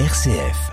RCF.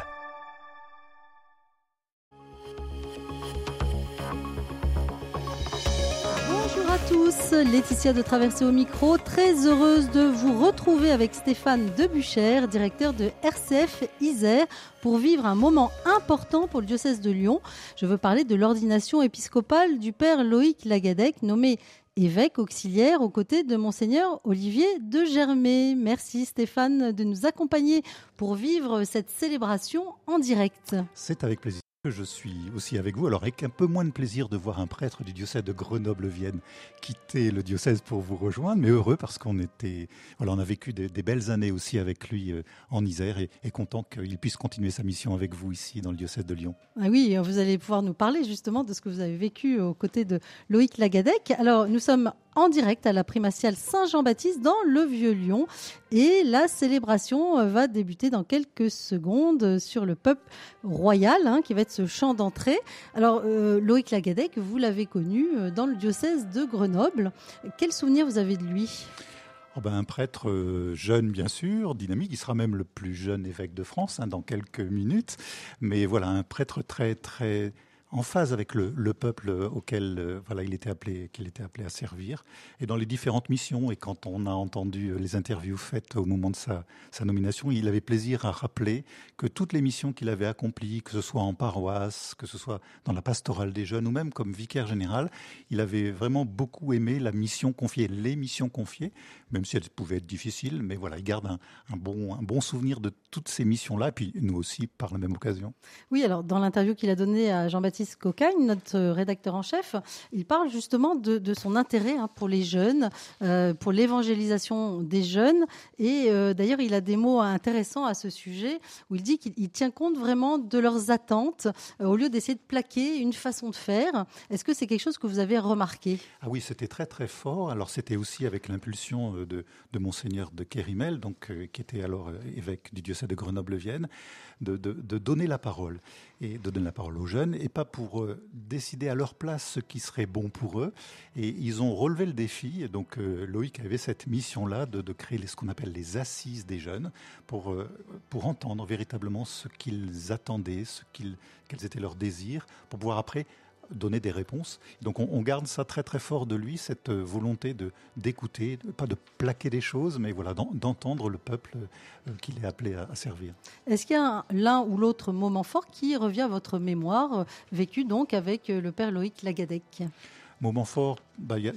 Bonjour à tous, Laetitia de Traverser au micro, très heureuse de vous retrouver avec Stéphane Debuchère, directeur de RCF Isère, pour vivre un moment important pour le diocèse de Lyon. Je veux parler de l'ordination épiscopale du père Loïc Lagadec, nommé évêque auxiliaire aux côtés de monseigneur Olivier de Germay. Merci Stéphane de nous accompagner pour vivre cette célébration en direct. C'est avec plaisir je suis aussi avec vous. Alors, avec un peu moins de plaisir de voir un prêtre du diocèse de Grenoble-Vienne quitter le diocèse pour vous rejoindre, mais heureux parce qu'on était, a vécu des, des, belles années aussi avec lui euh, en Isère et, et content qu'il puisse continuer sa mission avec vous ici dans le diocèse de Lyon. Ah oui, vous allez pouvoir nous parler justement de ce que vous avez vécu aux côtés de Loïc Lagadec. Alors, nous sommes en direct à la primatiale Saint-Jean-Baptiste dans le Vieux-Lyon. Et la célébration va débuter dans quelques secondes sur le peuple royal, hein, qui va être ce chant d'entrée. Alors, euh, Loïc Lagadec, vous l'avez connu dans le diocèse de Grenoble. Quel souvenir vous avez de lui? Oh ben, un prêtre euh, jeune, bien sûr, dynamique. Il sera même le plus jeune évêque de France hein, dans quelques minutes. Mais voilà, un prêtre très, très en phase avec le, le peuple auquel euh, il était appelé, qu'il était appelé à servir, et dans les différentes missions. Et quand on a entendu les interviews faites au moment de sa, nomination, il avait plaisir à rappeler que toutes les missions qu'il avait accomplies, que ce soit en paroisse, que ce soit dans la pastorale des jeunes, ou même comme vicaire général, il avait vraiment beaucoup aimé la mission confiée, les missions confiées, même si elles pouvaient être difficiles. Mais voilà, il garde un bon, un bon souvenir de toutes ces missions-là, et puis nous aussi par la même occasion. Oui, alors dans l'interview qu'il a donnée à Jean-Baptiste Cocagne, notre rédacteur en chef, il parle justement de, son intérêt hein, pour les jeunes, euh, pour l'évangélisation des jeunes. Et euh, d'ailleurs, il a des mots intéressants à ce sujet où il dit qu'il tient compte vraiment de leurs attentes euh, au lieu d'essayer de plaquer une façon de faire. Est-ce que c'est quelque chose que vous avez remarqué? Ah oui, c'était très très fort. Alors c'était aussi avec l'impulsion de, de monseigneur de Kérimel, donc euh, qui était alors évêque du diocèse de Grenoble-Vienne, de, de, donner la parole et de donner la parole aux jeunes et pas pour euh, décider à leur place ce qui serait bon pour eux. Et ils ont relevé le défi. Donc euh, Loïc avait cette mission-là de, de, créer ce qu'on appelle les assises des jeunes pour, euh, pour entendre véritablement ce qu'ils attendaient, ce quels étaient leurs désirs, pour pouvoir après donner des réponses. Donc on, on, garde ça très très fort de lui, cette volonté de d'écouter, pas de plaquer des choses, mais voilà d'entendre le peuple euh, qu'il est appelé à, à servir. Est-ce qu'il y a l'un ou l'autre moment fort qui revient à votre mémoire, euh, vécu donc avec euh, le père Loïc Lagadec? Moment fort, il bah, y, a,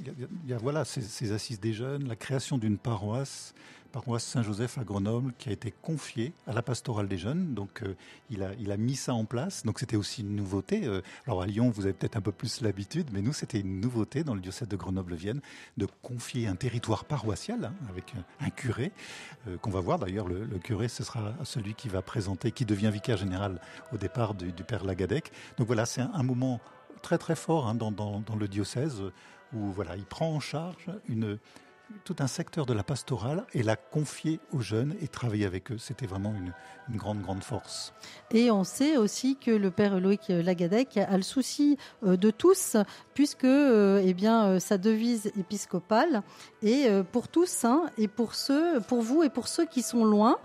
y, a, voilà ces, ces, assises des jeunes, la création d'une paroisse, paroisse Saint-Joseph à Grenoble, qui a été confiée à la pastorale des jeunes. Donc euh, il, a, il a mis ça en place. Donc c'était aussi une nouveauté. Euh, alors à Lyon, vous avez peut-être un peu plus l'habitude, mais nous c'était une nouveauté dans le diocèse de Grenoble-Vienne de confier un territoire paroissial hein, avec un, curé euh, qu'on va voir. D'ailleurs, le, curé ce sera celui qui va présenter, qui devient vicaire général au départ du, père Lagadec. Donc voilà, c'est un, un moment très très fort hein, dans, dans, dans, le diocèse où voilà, il prend en charge une, tout un secteur de la pastorale et l'a confier aux jeunes et travailler avec eux. C'était vraiment une, une, grande, grande force. Et on sait aussi que le père Loïc Lagadec a le souci euh, de tous, puisque euh, eh bien, sa devise épiscopale est euh, pour tous, hein, et pour ceux, pour vous et pour ceux qui sont loin.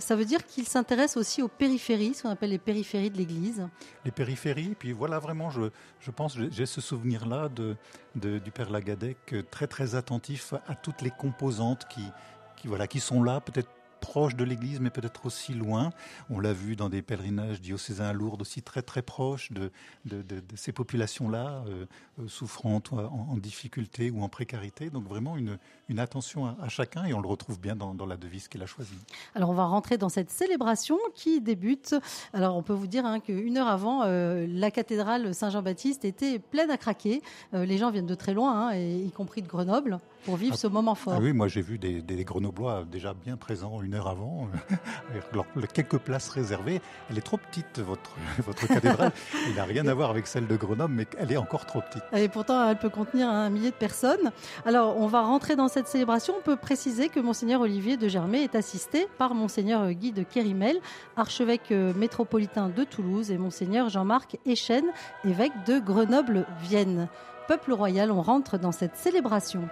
ça veut dire qu'il s'intéresse aussi aux périphéries, ce qu'on appelle les périphéries de l'Église. Les périphéries, puis voilà, vraiment, je, je pense, j'ai ce souvenir-là de, du père Lagadec, très, très attentif à toutes les composantes qui, qui, voilà, qui sont là, peut-être proche de l'église, mais peut-être aussi loin. On l'a vu dans des pèlerinages diocésains à Lourdes, aussi très très proches de, de, de, de ces populations-là, euh, souffrant en, en, difficulté ou en précarité. Donc vraiment une, une attention à, à, chacun et on le retrouve bien dans, dans la devise qu'il a choisie. Alors on va rentrer dans cette célébration qui débute. Alors on peut vous dire hein, qu'une heure avant, euh, la cathédrale Saint-Jean-Baptiste était pleine à craquer. Euh, les gens viennent de très loin, hein, et, y compris de Grenoble, pour vivre ah, ce moment fort. Ah oui, moi j'ai vu des, des Grenoblois déjà bien présents une avant, alors, quelques places réservées. Elle est trop petite, votre, votre cathédrale. Il n'a rien à voir avec celle de Grenoble, mais elle est encore trop petite. Et pourtant, elle peut contenir un millier de personnes. Alors, on va rentrer dans cette célébration. On peut préciser que Monseigneur Olivier de Germay est assisté par Monseigneur Guy de Kérimel, archevêque métropolitain de Toulouse, et Monseigneur Jean-Marc Echen, évêque de Grenoble-Vienne. Peuple royal, on rentre dans cette célébration.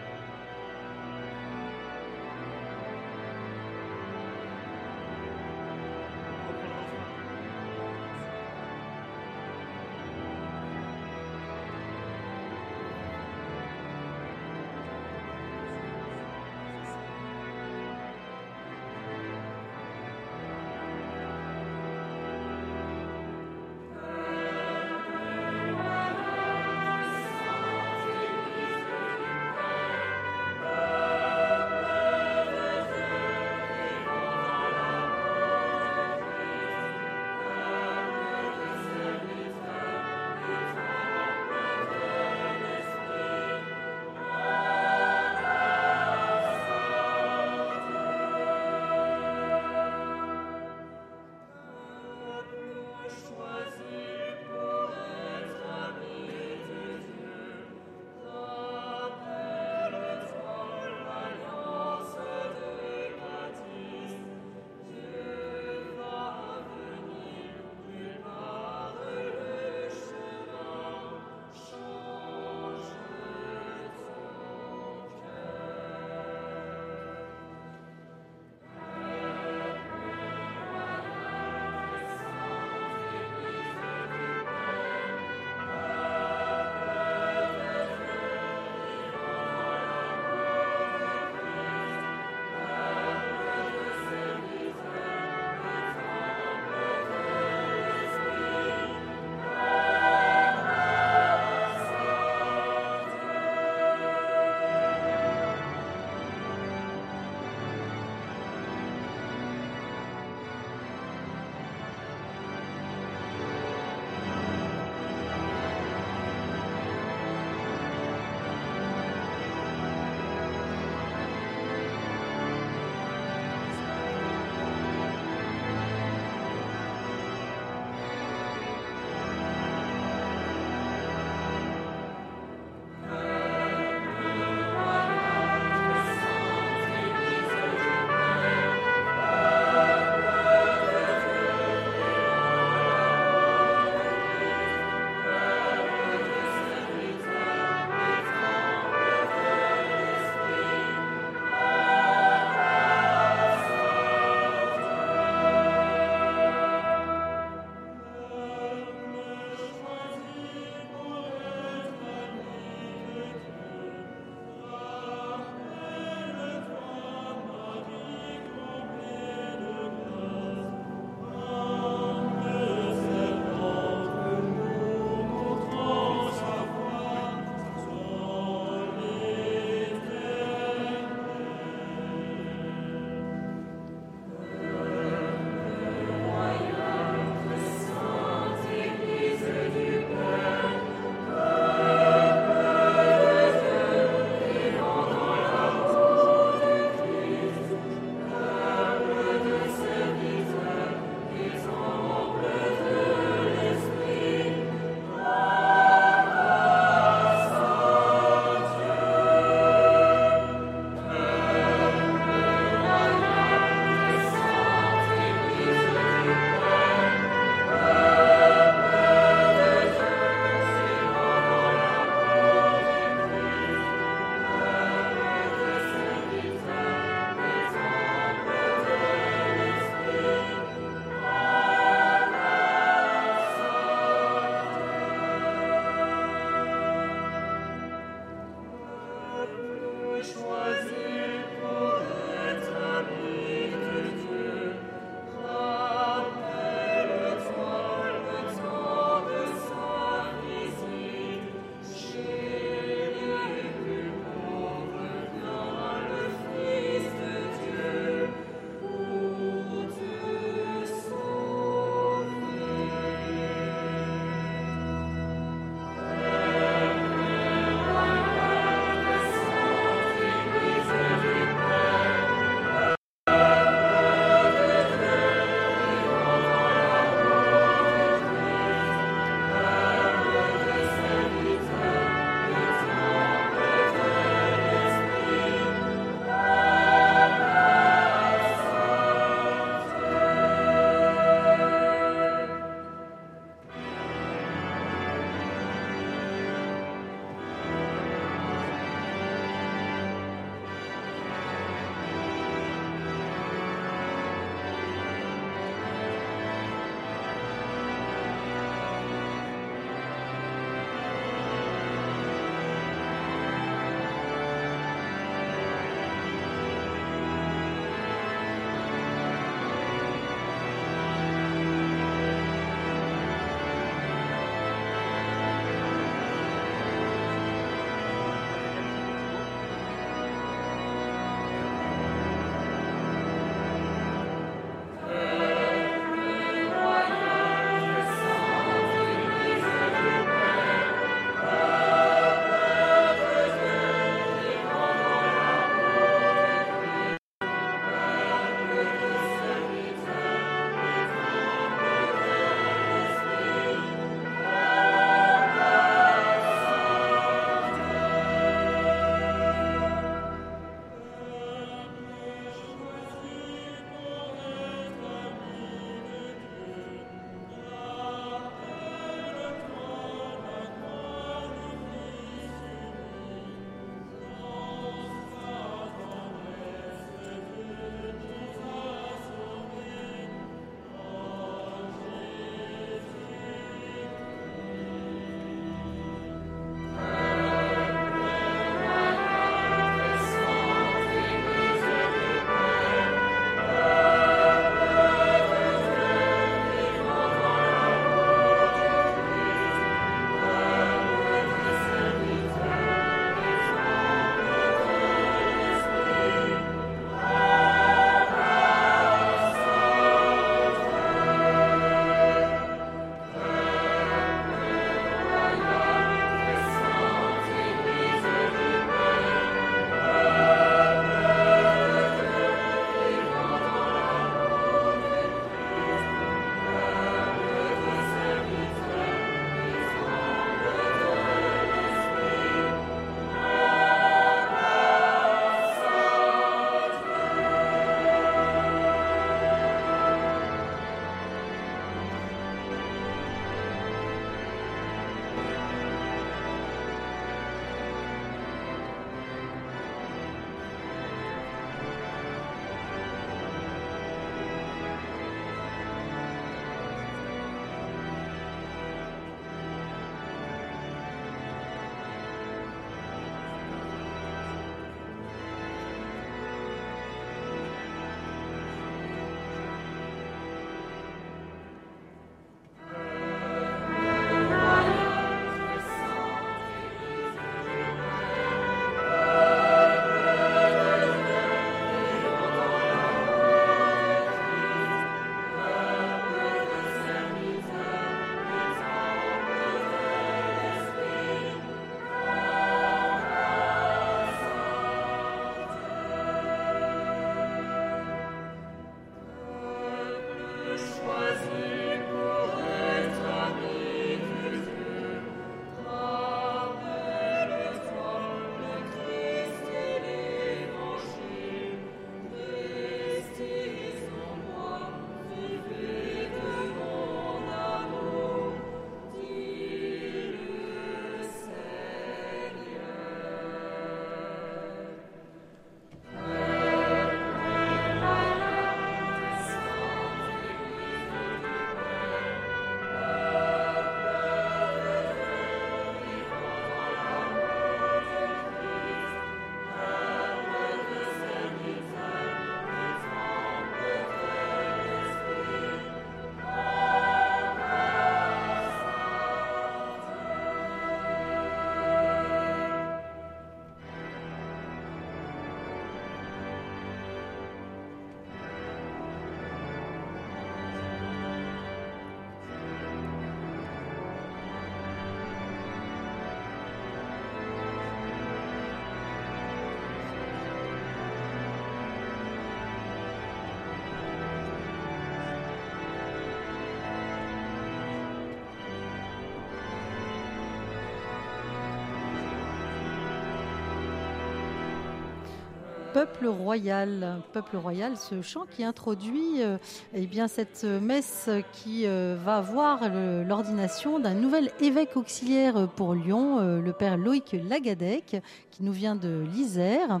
Peuple royal. Peuple royal, ce chant qui introduit euh, eh bien, cette messe qui euh, va avoir l'ordination d'un nouvel évêque auxiliaire pour Lyon, euh, le père Loïc Lagadec, qui nous vient de l'Isère.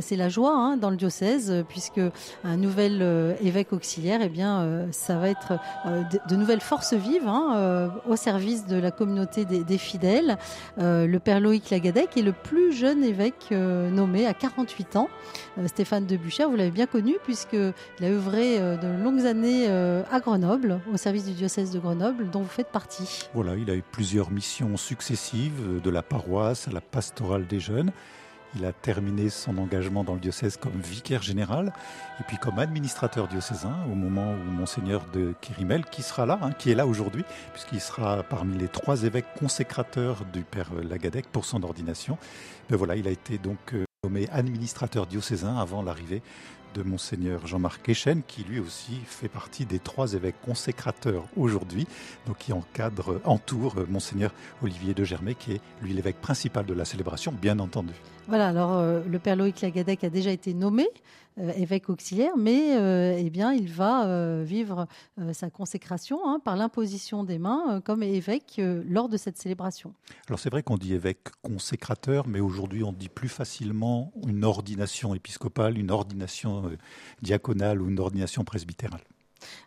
C'est la joie hein, dans le diocèse, puisque un nouvel évêque auxiliaire, eh bien, ça va être de, nouvelles forces vives hein, au service de la communauté des fidèles. le père Loïc Lagadec est le plus jeune évêque nommé à 48 ans. Euh, Stéphane de vous l'avez bien connu puisqu'il a œuvré euh, de longues années euh, à Grenoble, au service du diocèse de Grenoble, dont vous faites partie. Voilà, il a eu plusieurs missions successives, de la paroisse à la pastorale des jeunes. Il a terminé son engagement dans le diocèse comme vicaire général et puis comme administrateur diocésain au moment où Monseigneur de Kirimel, qui sera là, hein, qui est là aujourd'hui, puisqu'il sera parmi les trois évêques consécrateurs du Père Lagadec pour son ordination. Ben voilà, il a été donc nommé administrateur diocésain avant l'arrivée de monseigneur Jean-Marc Echen, qui lui aussi fait partie des trois évêques consécrateurs aujourd'hui, donc qui encadre, entoure monseigneur Olivier de Germay, qui est lui l'évêque principal de la célébration, bien entendu. Voilà, alors euh, le père Loïc Lagadec a déjà été nommé euh, évêque auxiliaire, mais euh, eh bien, il va vivre sa consécration hein, par l'imposition des mains comme évêque lors de cette célébration. Alors c'est vrai qu'on dit évêque consécrateur, mais aujourd'hui on dit plus facilement une ordination épiscopale, une ordination diaconale ou une ordination presbytérale.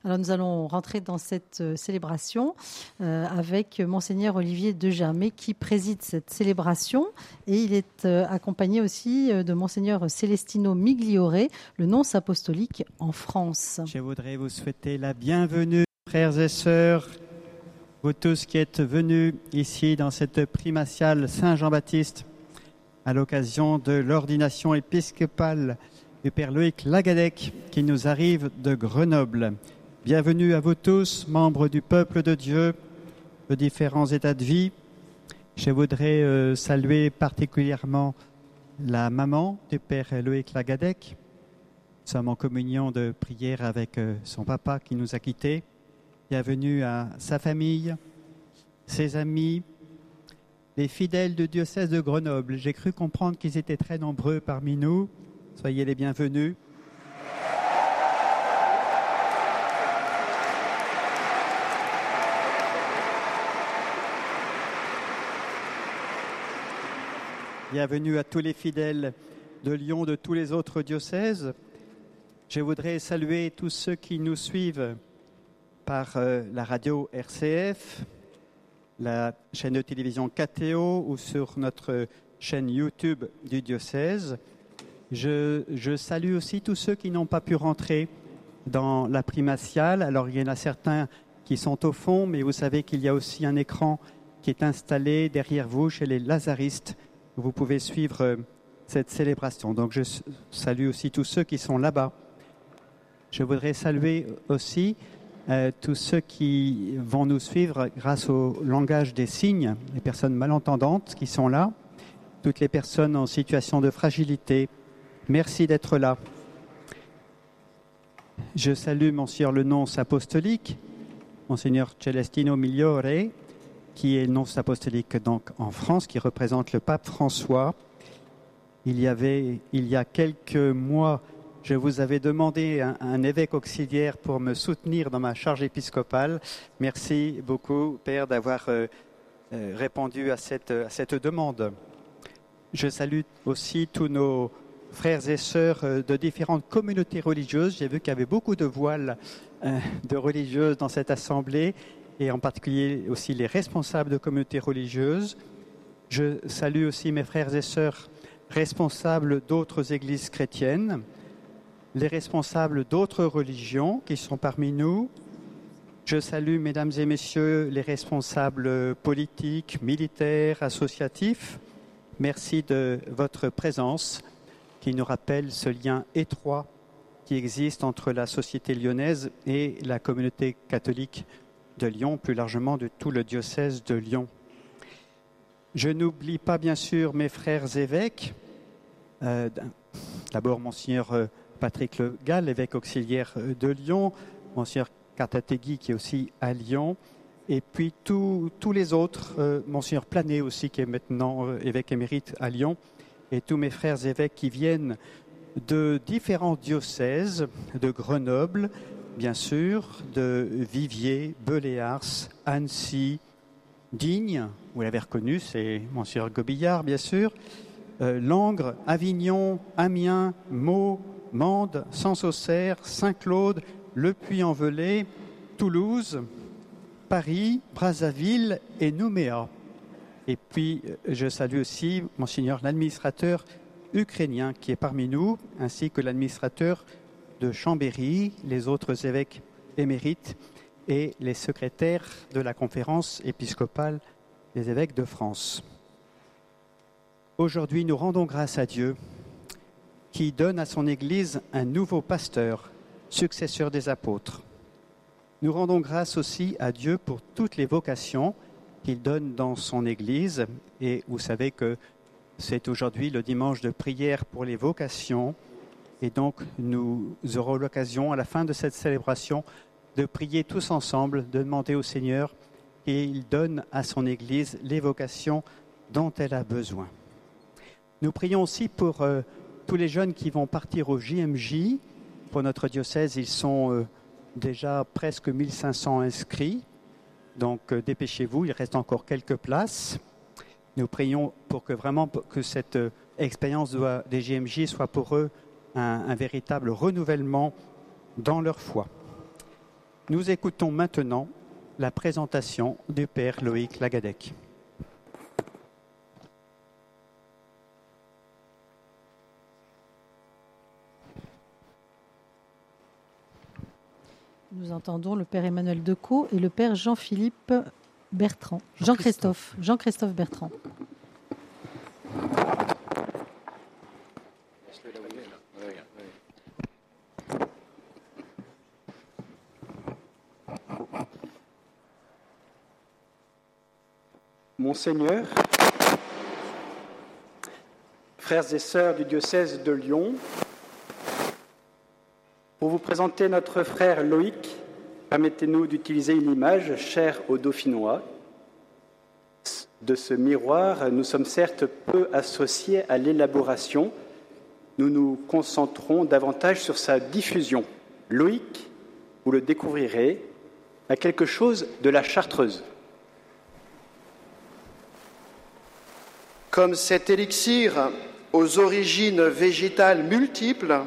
Alors nous allons rentrer dans cette euh, célébration euh, avec monseigneur Olivier Degermay qui préside cette célébration et il est euh, accompagné aussi de monseigneur Celestino Migliore, le nonce apostolique en France. Je voudrais vous souhaiter la bienvenue frères et sœurs, vous tous qui êtes venus ici dans cette primatiale Saint-Jean-Baptiste à l'occasion de l'ordination épiscopale du Père Loïc Lagadec qui nous arrive de Grenoble. Bienvenue à vous tous, membres du peuple de Dieu, de différents états de vie. Je voudrais euh, saluer particulièrement la maman du Père Loïc Lagadec. Nous sommes en communion de prière avec euh, son papa qui nous a quittés. Bienvenue à sa famille, ses amis, les fidèles du diocèse de Grenoble. J'ai cru comprendre qu'ils étaient très nombreux parmi nous. Soyez les bienvenus. Bienvenue à tous les fidèles de Lyon, de tous les autres diocèses. Je voudrais saluer tous ceux qui nous suivent par euh, la radio RCF, la chaîne de télévision KTO ou sur notre chaîne YouTube du diocèse. Je, salue aussi tous ceux qui n'ont pas pu rentrer dans la primatiale. Alors il y en a certains qui sont au fond, mais vous savez qu'il y a aussi un écran qui est installé derrière vous chez les lazaristes. Vous pouvez suivre euh, cette célébration. Donc je salue aussi tous ceux qui sont là-bas. Je voudrais saluer aussi euh, tous ceux qui vont nous suivre grâce au langage des signes, les personnes malentendantes qui sont là, toutes les personnes en situation de fragilité, Merci d'être là. Je salue Monseigneur le nonce apostolique, Monseigneur Celestino Migliore, qui est nonce apostolique donc en France, qui représente le pape François. Il y avait, il y a quelques mois, je vous avais demandé un, évêque auxiliaire pour me soutenir dans ma charge épiscopale. Merci beaucoup, Père, d'avoir euh, euh, répondu à cette, à cette demande. Je salue aussi tous nos frères et sœurs euh, de différentes communautés religieuses. J'ai vu qu'il y avait beaucoup de voiles euh, de religieuses dans cette assemblée et en particulier aussi les responsables de communautés religieuses. Je salue aussi mes frères et sœurs responsables d'autres églises chrétiennes, les responsables d'autres religions qui sont parmi nous. Je salue, mesdames et messieurs, les responsables politiques, militaires, associatifs. Merci de votre présence qui nous rappelle ce lien étroit qui existe entre la société lyonnaise et la communauté catholique de Lyon, plus largement de tout le diocèse de Lyon. Je n'oublie pas bien sûr mes frères évêques. Euh, d'abord Monseigneur euh, Patrick Le Gall, évêque auxiliaire euh, de Lyon, Monseigneur Cartategui qui est aussi à Lyon, et puis tous les autres, Monseigneur Planet aussi qui est maintenant évêque émérite à Lyon, et tous mes frères évêques qui viennent de différents diocèses, de Grenoble, bien sûr, de Viviers, Beléars, Annecy, Digne, vous l'avez reconnu, c'est Monsieur Gobillard, bien sûr, euh, Langres, Avignon, Amiens, Meaux, Mende, Sanssaucerre, Saint-Claude, Le Puy-en-Velay, Toulouse, Paris, Brazzaville et Nouméa. Et puis, euh, je salue aussi Monseigneur l'administrateur ukrainien qui est parmi nous, ainsi que l'administrateur de Chambéry, les autres évêques émérites et les secrétaires de la conférence épiscopale des évêques de France. Aujourd'hui, nous rendons grâce à Dieu qui donne à son Église un nouveau pasteur, successeur des apôtres. Nous rendons grâce aussi à Dieu pour toutes les vocations qu'il donne dans son Église. Et vous savez que c'est aujourd'hui le dimanche de prière pour les vocations. Et donc, nous aurons l'occasion, à la fin de cette célébration, de prier tous ensemble, de demander au Seigneur qu'il donne à son Église les vocations dont elle a besoin. Nous prions aussi pour euh, tous les jeunes qui vont partir au JMJ. Pour notre diocèse, ils sont euh, déjà presque 1500 inscrits. Donc euh, dépêchez-vous, il reste encore quelques places. Nous prions pour que vraiment cette euh, expérience des JMJ soit pour eux un véritable renouvellement dans leur foi. Nous écoutons maintenant la présentation du Père Loïc Lagadec. Nous entendons le Père Emmanuel Decaux et le Père Jean-Philippe Bertrand. Jean-Christophe. Jean-Christophe Bertrand. Monseigneur, frères et sœurs du diocèse de Lyon, pour vous présenter notre frère Loïc, permettez-nous d'utiliser une image chère aux Dauphinois. De ce miroir, nous sommes certes peu associés à l'élaboration, nous nous concentrons davantage sur sa diffusion. Loïc, vous le découvrirez, a quelque chose de la chartreuse. Comme cet élixir aux origines végétales multiples,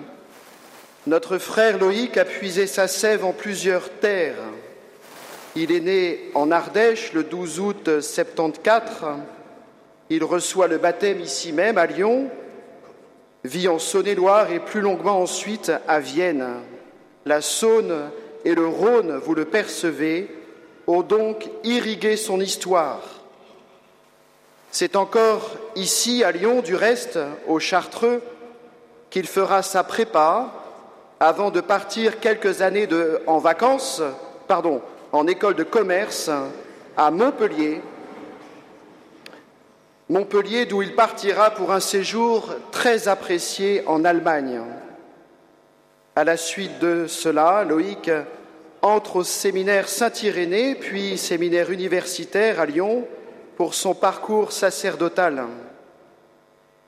notre frère Loïc a puisé sa sève en plusieurs terres. Il est né en Ardèche le 12 août 74. Il reçoit le baptême ici même à Lyon, vit en Saône-et-Loire et plus longuement ensuite à Vienne. La Saône et le Rhône, vous le percevez, ont donc irrigué son histoire. C'est encore ici, à Lyon, du reste, au Chartreux, qu'il fera sa prépa, avant de partir quelques années en vacances, pardon, en école de commerce à Montpellier. Montpellier d'où il partira pour un séjour très apprécié en Allemagne. À la suite de cela, Loïc entre au séminaire Saint-Irénée, puis séminaire universitaire à Lyon pour son parcours sacerdotal.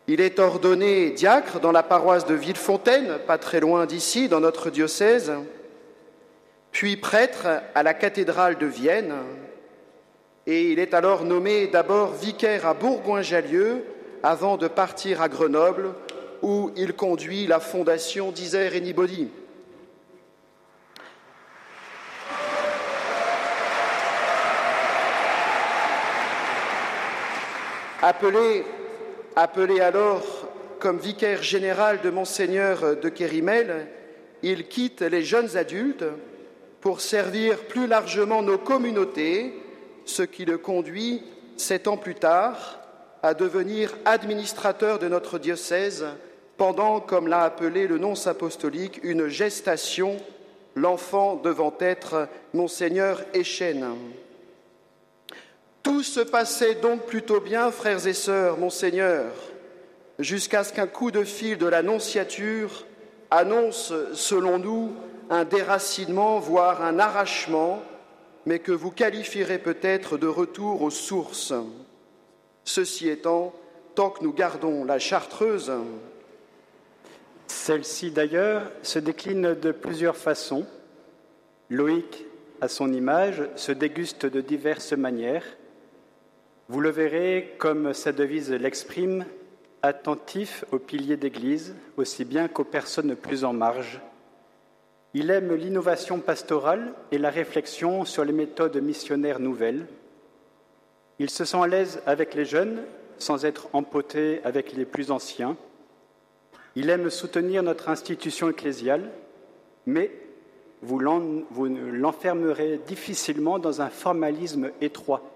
Il est ordonné diacre dans la paroisse de Villefontaine, pas très loin d'ici, dans notre diocèse, puis prêtre à la cathédrale de Vienne, et il est alors nommé d'abord vicaire à Bourgoin-Jallieu avant de partir à Grenoble, où il conduit la fondation d'Isère Anybody. Appelé Appelé alors comme vicaire général de Monseigneur de Kérimel, il quitte les jeunes adultes pour servir plus largement nos communautés, ce qui le conduit, sept ans plus tard, à devenir administrateur de notre diocèse pendant, comme l'a appelé le nonce apostolique, une gestation, l'enfant devant être Monseigneur Échène. Tout se passait donc plutôt bien, frères et sœurs, monseigneur, jusqu'à ce qu'un coup de fil de l'annonciature annonce, selon nous, un déracinement, voire un arrachement, mais que vous qualifierez peut-être de retour aux sources. Ceci étant, tant que nous gardons la chartreuse, Celle-ci d'ailleurs se décline de plusieurs façons. Loïc, à son image, se déguste de diverses manières. Vous le verrez, comme sa devise l'exprime, attentif aux piliers d'Église, aussi bien qu'aux personnes plus en marge. Il aime l'innovation pastorale et la réflexion sur les méthodes missionnaires nouvelles. Il se sent à l'aise avec les jeunes sans être empoté avec les plus anciens. Il aime soutenir notre institution ecclésiale, mais vous l'enfermerez difficilement dans un formalisme étroit.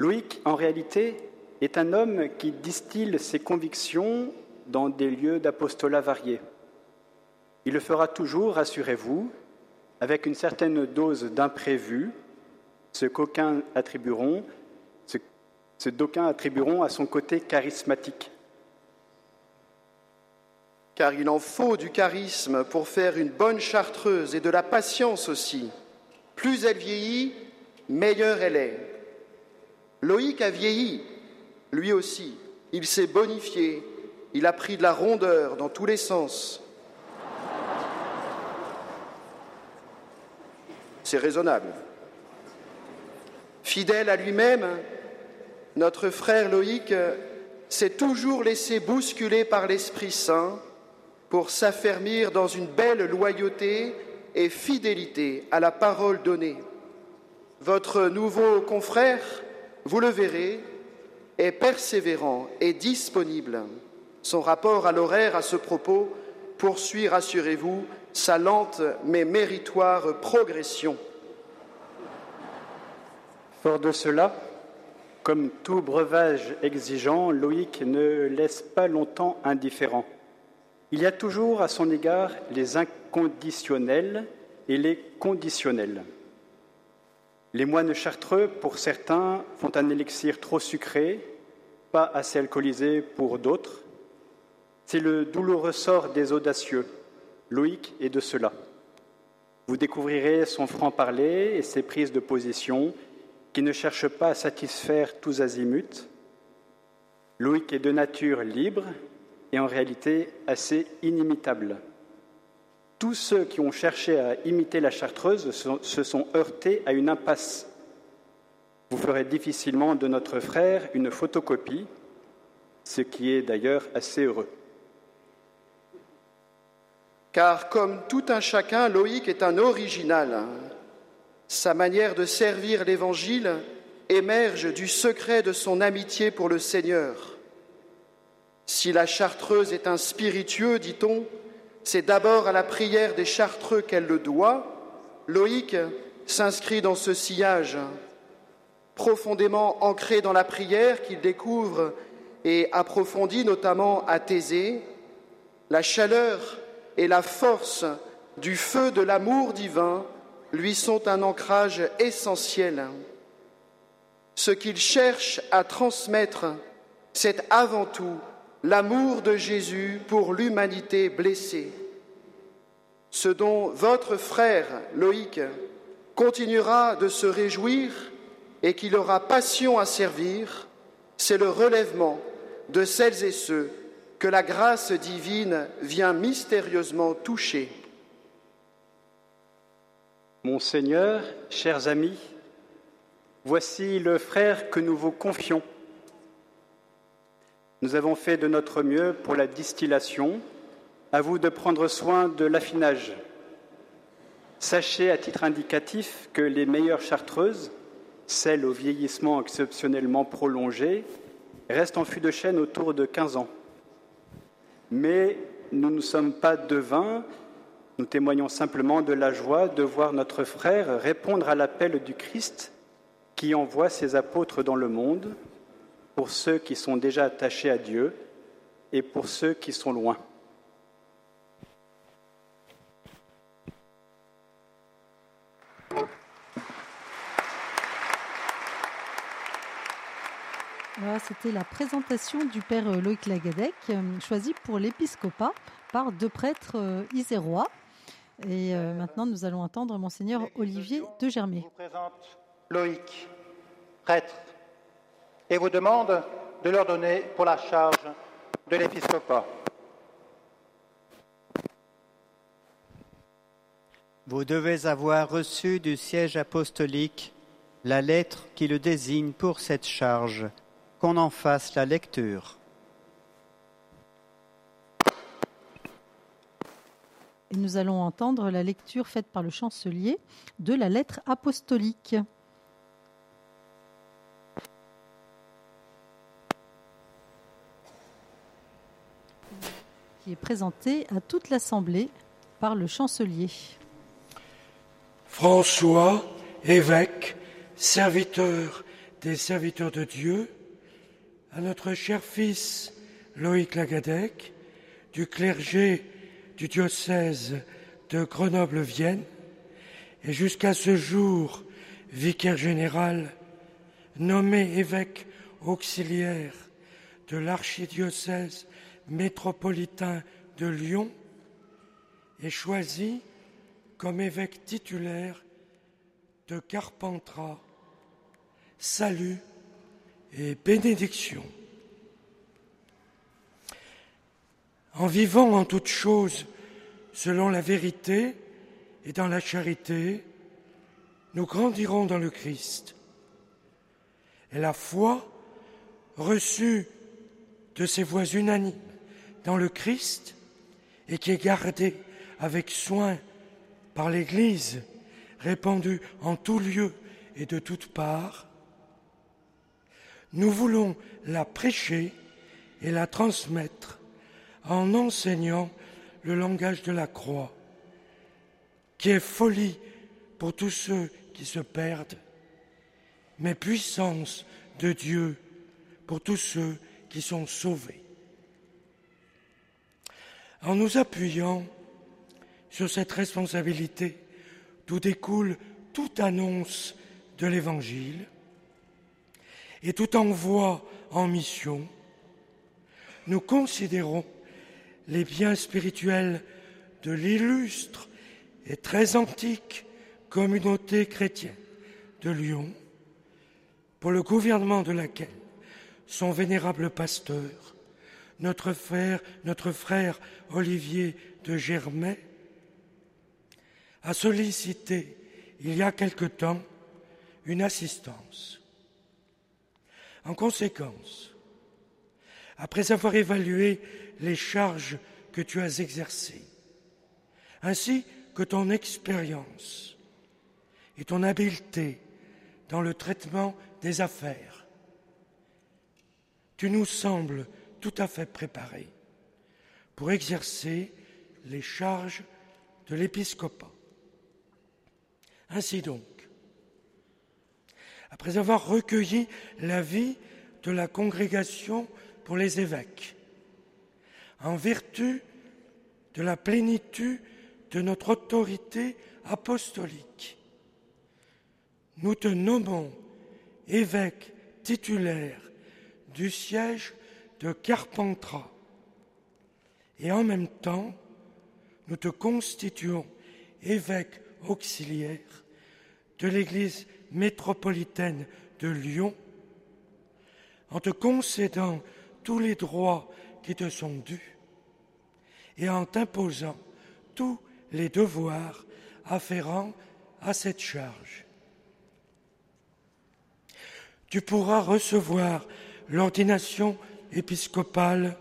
Loïc, en réalité, est un homme qui distille ses convictions dans des lieux d'apostolat variés. Il le fera toujours, rassurez-vous, avec une certaine dose d'imprévu, ce qu'aucuns attribueront, attribueront à son côté charismatique. Car il en faut du charisme pour faire une bonne chartreuse et de la patience aussi. Plus elle vieillit, meilleure elle est. Loïc a vieilli, lui aussi. Il s'est bonifié, il a pris de la rondeur dans tous les sens. C'est raisonnable. Fidèle à lui-même, notre frère Loïc s'est toujours laissé bousculer par l'Esprit Saint pour s'affermir dans une belle loyauté et fidélité à la parole donnée. Votre nouveau confrère, vous le verrez, est persévérant et disponible. Son rapport à l'horaire à ce propos poursuit, rassurez-vous, sa lente mais méritoire progression. Fort de cela, comme tout breuvage exigeant, Loïc ne laisse pas longtemps indifférent. Il y a toujours à son égard les inconditionnels et les conditionnels. Les moines chartreux, pour certains, font un élixir trop sucré, pas assez alcoolisé pour d'autres. C'est le douloureux sort des audacieux. Loïc est de cela. Vous découvrirez son franc-parler et ses prises de position qui ne cherchent pas à satisfaire tous azimuts. Loïc est de nature libre et en réalité assez inimitable. Tous ceux qui ont cherché à imiter la chartreuse se sont heurtés à une impasse. Vous ferez difficilement de notre frère une photocopie, ce qui est d'ailleurs assez heureux. Car comme tout un chacun, Loïc est un original. Sa manière de servir l'Évangile émerge du secret de son amitié pour le Seigneur. Si la chartreuse est un spiritueux, dit-on, c'est d'abord à la prière des chartreux qu'elle le doit. Loïc s'inscrit dans ce sillage, profondément ancré dans la prière qu'il découvre et approfondit notamment à Thésée. La chaleur et la force du feu de l'amour divin lui sont un ancrage essentiel. Ce qu'il cherche à transmettre, c'est avant tout l'amour de Jésus pour l'humanité blessée. Ce dont votre frère Loïc continuera de se réjouir et qu'il aura passion à servir, c'est le relèvement de celles et ceux que la grâce divine vient mystérieusement toucher. Mon Seigneur, chers amis, voici le frère que nous vous confions nous avons fait de notre mieux pour la distillation. À vous de prendre soin de l'affinage. Sachez à titre indicatif que les meilleures chartreuses, celles au vieillissement exceptionnellement prolongé, restent en fût de chêne autour de 15 ans. Mais nous ne sommes pas devins, nous témoignons simplement de la joie de voir notre frère répondre à l'appel du Christ qui envoie ses apôtres dans le monde pour ceux qui sont déjà attachés à Dieu et pour ceux qui sont loin. Voilà, c'était la présentation du père Loïc Lagadec, euh, choisi pour l'épiscopat par deux prêtres euh, isérois. Et euh, maintenant, nous allons entendre monseigneur Olivier de Germier. Je vous présente Loïc, prêtre et vous demande de leur donner pour la charge de l'épiscopat. Vous devez avoir reçu du siège apostolique la lettre qui le désigne pour cette charge, qu'on en fasse la lecture. Et nous allons entendre la lecture faite par le chancelier de la lettre apostolique. Est présentée à toute l'Assemblée par le chancelier. François, évêque, serviteur des serviteurs de Dieu, à notre cher fils Loïc Lagadec, du clergé du diocèse de Grenoble-Vienne, et jusqu'à ce jour vicaire général, nommé évêque auxiliaire de l'archidiocèse métropolitain de Lyon, et choisi comme évêque titulaire de Carpentras. Salut et bénédiction. En vivant en toutes choses selon la vérité et dans la charité, nous grandirons dans le Christ. Et la foi, reçue de ces voix unanimes dans le Christ et qui est gardée avec soin par l'Église, répandue en tout lieu et de toutes parts, nous voulons la prêcher et la transmettre en enseignant le langage de la croix, qui est folie pour tous ceux qui se perdent, mais puissance de Dieu pour tous ceux qui sont sauvés. En nous appuyant sur cette responsabilité d'où découle toute annonce de l'Évangile et tout envoi en mission, nous considérons les biens spirituels de l'illustre et très antique communauté chrétienne de Lyon, pour le gouvernement de laquelle son vénérable pasteur, notre frère, notre frère Olivier de Germay, a sollicité il y a quelque temps une assistance. En conséquence, après avoir évalué les charges que tu as exercées, ainsi que ton expérience et ton habileté dans le traitement des affaires, tu nous sembles tout à fait préparé pour exercer les charges de l'épiscopat. Ainsi donc, après avoir recueilli l'avis de la congrégation pour les évêques, en vertu de la plénitude de notre autorité apostolique, nous te nommons évêque titulaire du siège de Carpentras et en même temps nous te constituons évêque auxiliaire de l'Église métropolitaine de Lyon en te concédant tous les droits qui te sont dus et en t'imposant tous les devoirs afférents à cette charge. Tu pourras recevoir l'ordination épiscopale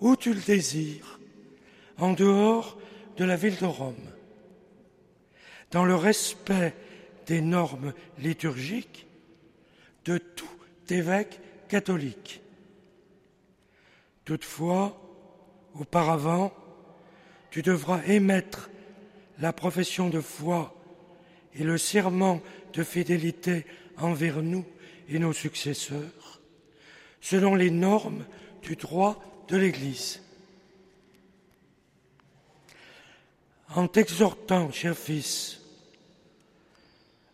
où tu le désires, en dehors de la ville de Rome dans le respect des normes liturgiques de tout évêque catholique. Toutefois, auparavant, tu devras émettre la profession de foi et le serment de fidélité envers nous et nos successeurs, selon les normes du droit de l'Église. En t'exhortant, cher fils,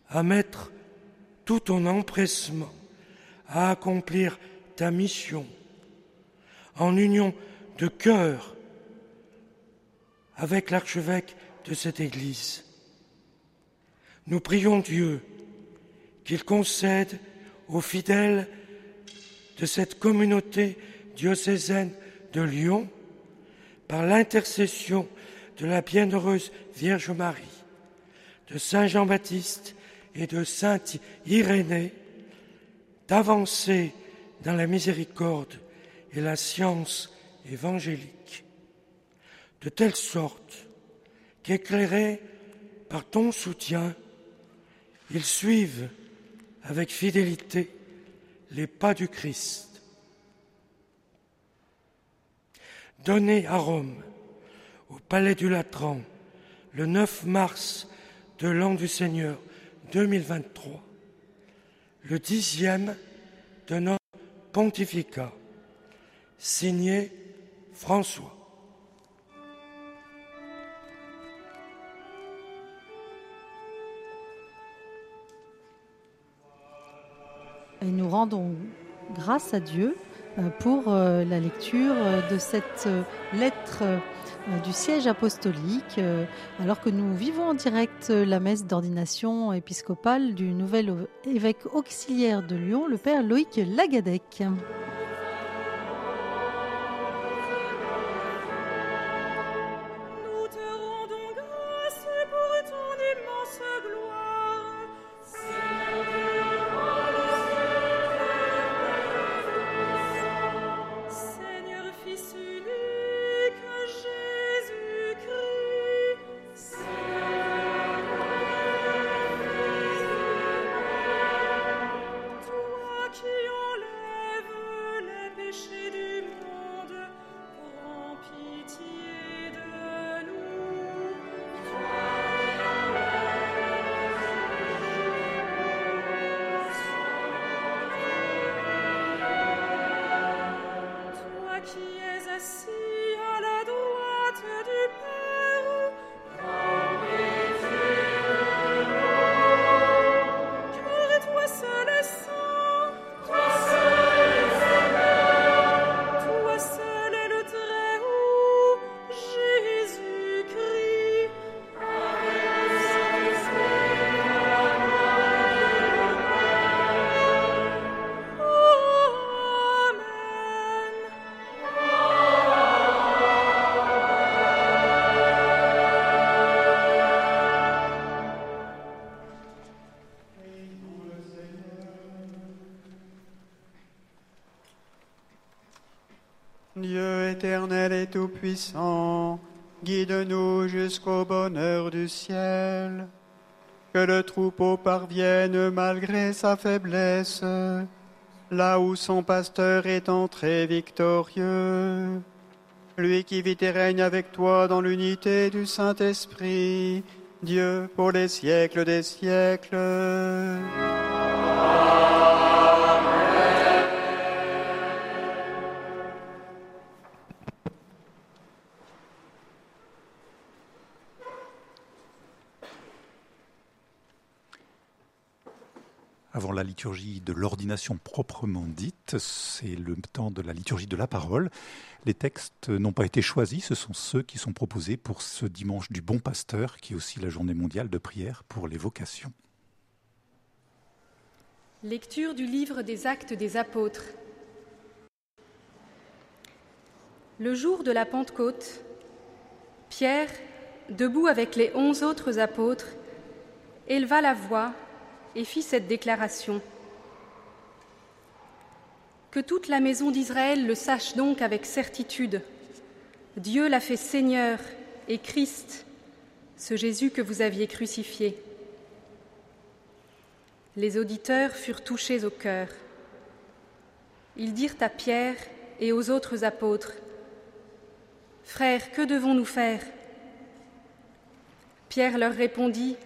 à mettre tout ton empressement à accomplir ta mission en union de cœur avec l'archevêque de cette Église. Nous prions Dieu qu'il concède aux fidèles de cette communauté diocésaine de Lyon, par l'intercession de la bienheureuse Vierge Marie, de Saint Jean-Baptiste et de Sainte Irénée, d'avancer dans la miséricorde et la science évangélique, de telle sorte qu'éclairés par ton soutien, ils suivent avec fidélité les pas du Christ. Donné à Rome, au Palais du Latran, le 9 mars de l'an du Seigneur 2023, le dixième de notre pontificat, signé François. Et nous rendons grâce à Dieu euh, pour euh, la lecture euh, de cette lettre du siège apostolique, alors que nous vivons en direct la messe d'ordination épiscopale du nouvel évêque auxiliaire de Lyon, le père Loïc Lagadec. Tout-Puissant, guide-nous jusqu'au bonheur du ciel. Que le troupeau parvienne malgré sa faiblesse, là où son pasteur est entré victorieux. Lui qui vit et règne avec toi dans l'unité du Saint-Esprit, Dieu pour les siècles des siècles. La liturgie de l'ordination proprement dite, c'est le temps de la liturgie de la parole. Les textes n'ont pas été choisis, ce sont ceux qui sont proposés pour ce dimanche du Bon Pasteur, qui est aussi la journée mondiale de prière pour les vocations. Lecture du livre des actes des apôtres. Le jour de la Pentecôte, Pierre, debout avec les onze autres apôtres, éleva la voix et fit cette déclaration. Que toute la maison d'Israël le sache donc avec certitude. Dieu l'a fait Seigneur et Christ, ce Jésus que vous aviez crucifié. Les auditeurs furent touchés au cœur. Ils dirent à Pierre et aux autres apôtres, Frères, que devons-nous faire? Pierre leur répondit,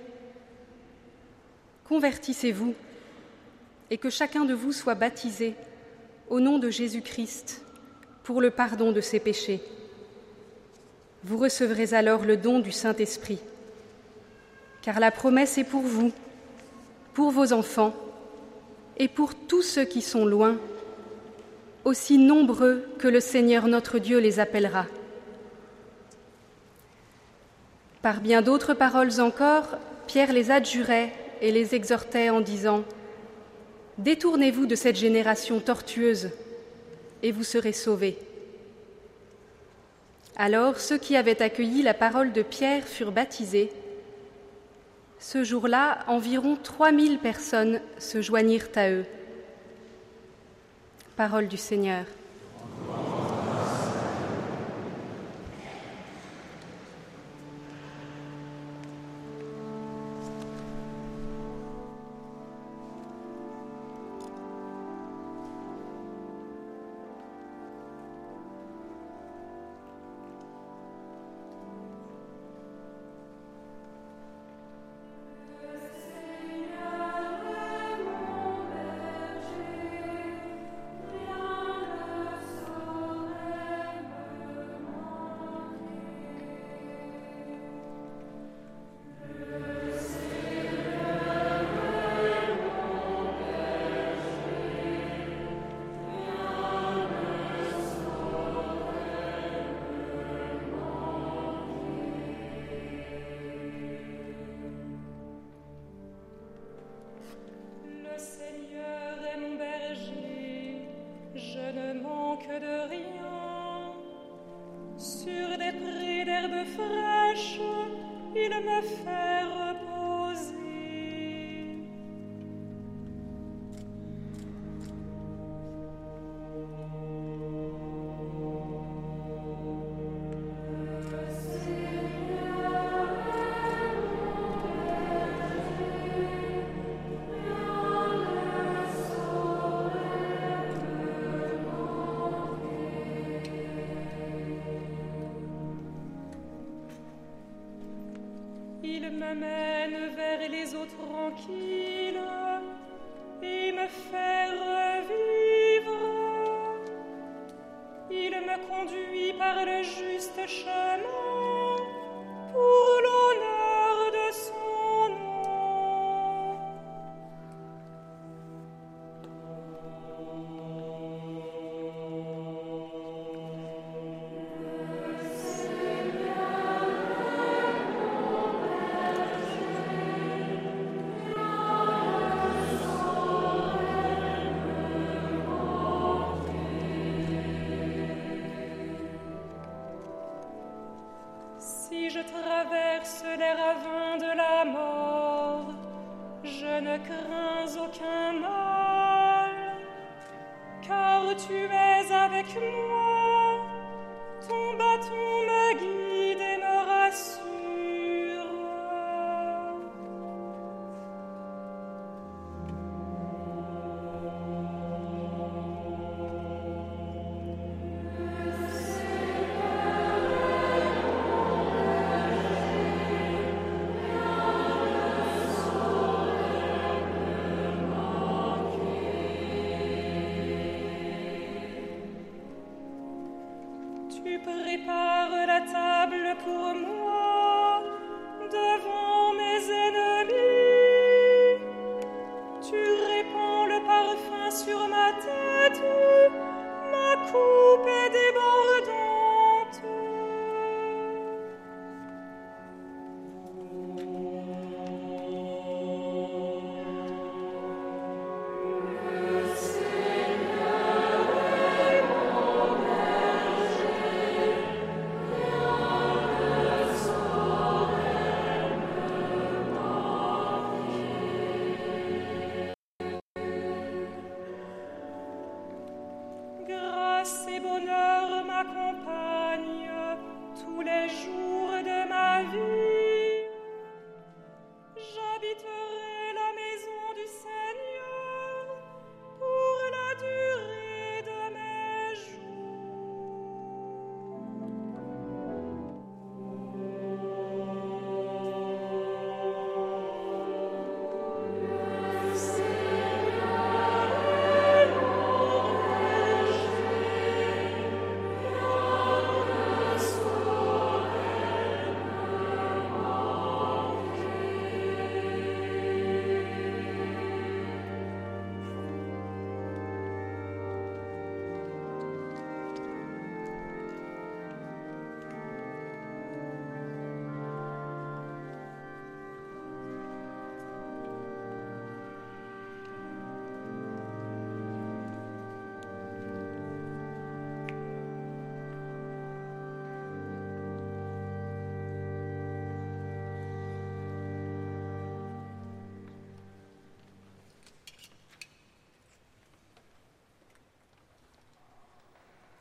Convertissez-vous et que chacun de vous soit baptisé au nom de Jésus-Christ pour le pardon de ses péchés. Vous recevrez alors le don du Saint-Esprit, car la promesse est pour vous, pour vos enfants et pour tous ceux qui sont loin, aussi nombreux que le Seigneur notre Dieu les appellera. Par bien d'autres paroles encore, Pierre les adjurait et les exhortait en disant Détournez-vous de cette génération tortueuse, et vous serez sauvés. Alors ceux qui avaient accueilli la parole de Pierre furent baptisés. Ce jour-là, environ 3000 personnes se joignirent à eux. Parole du Seigneur.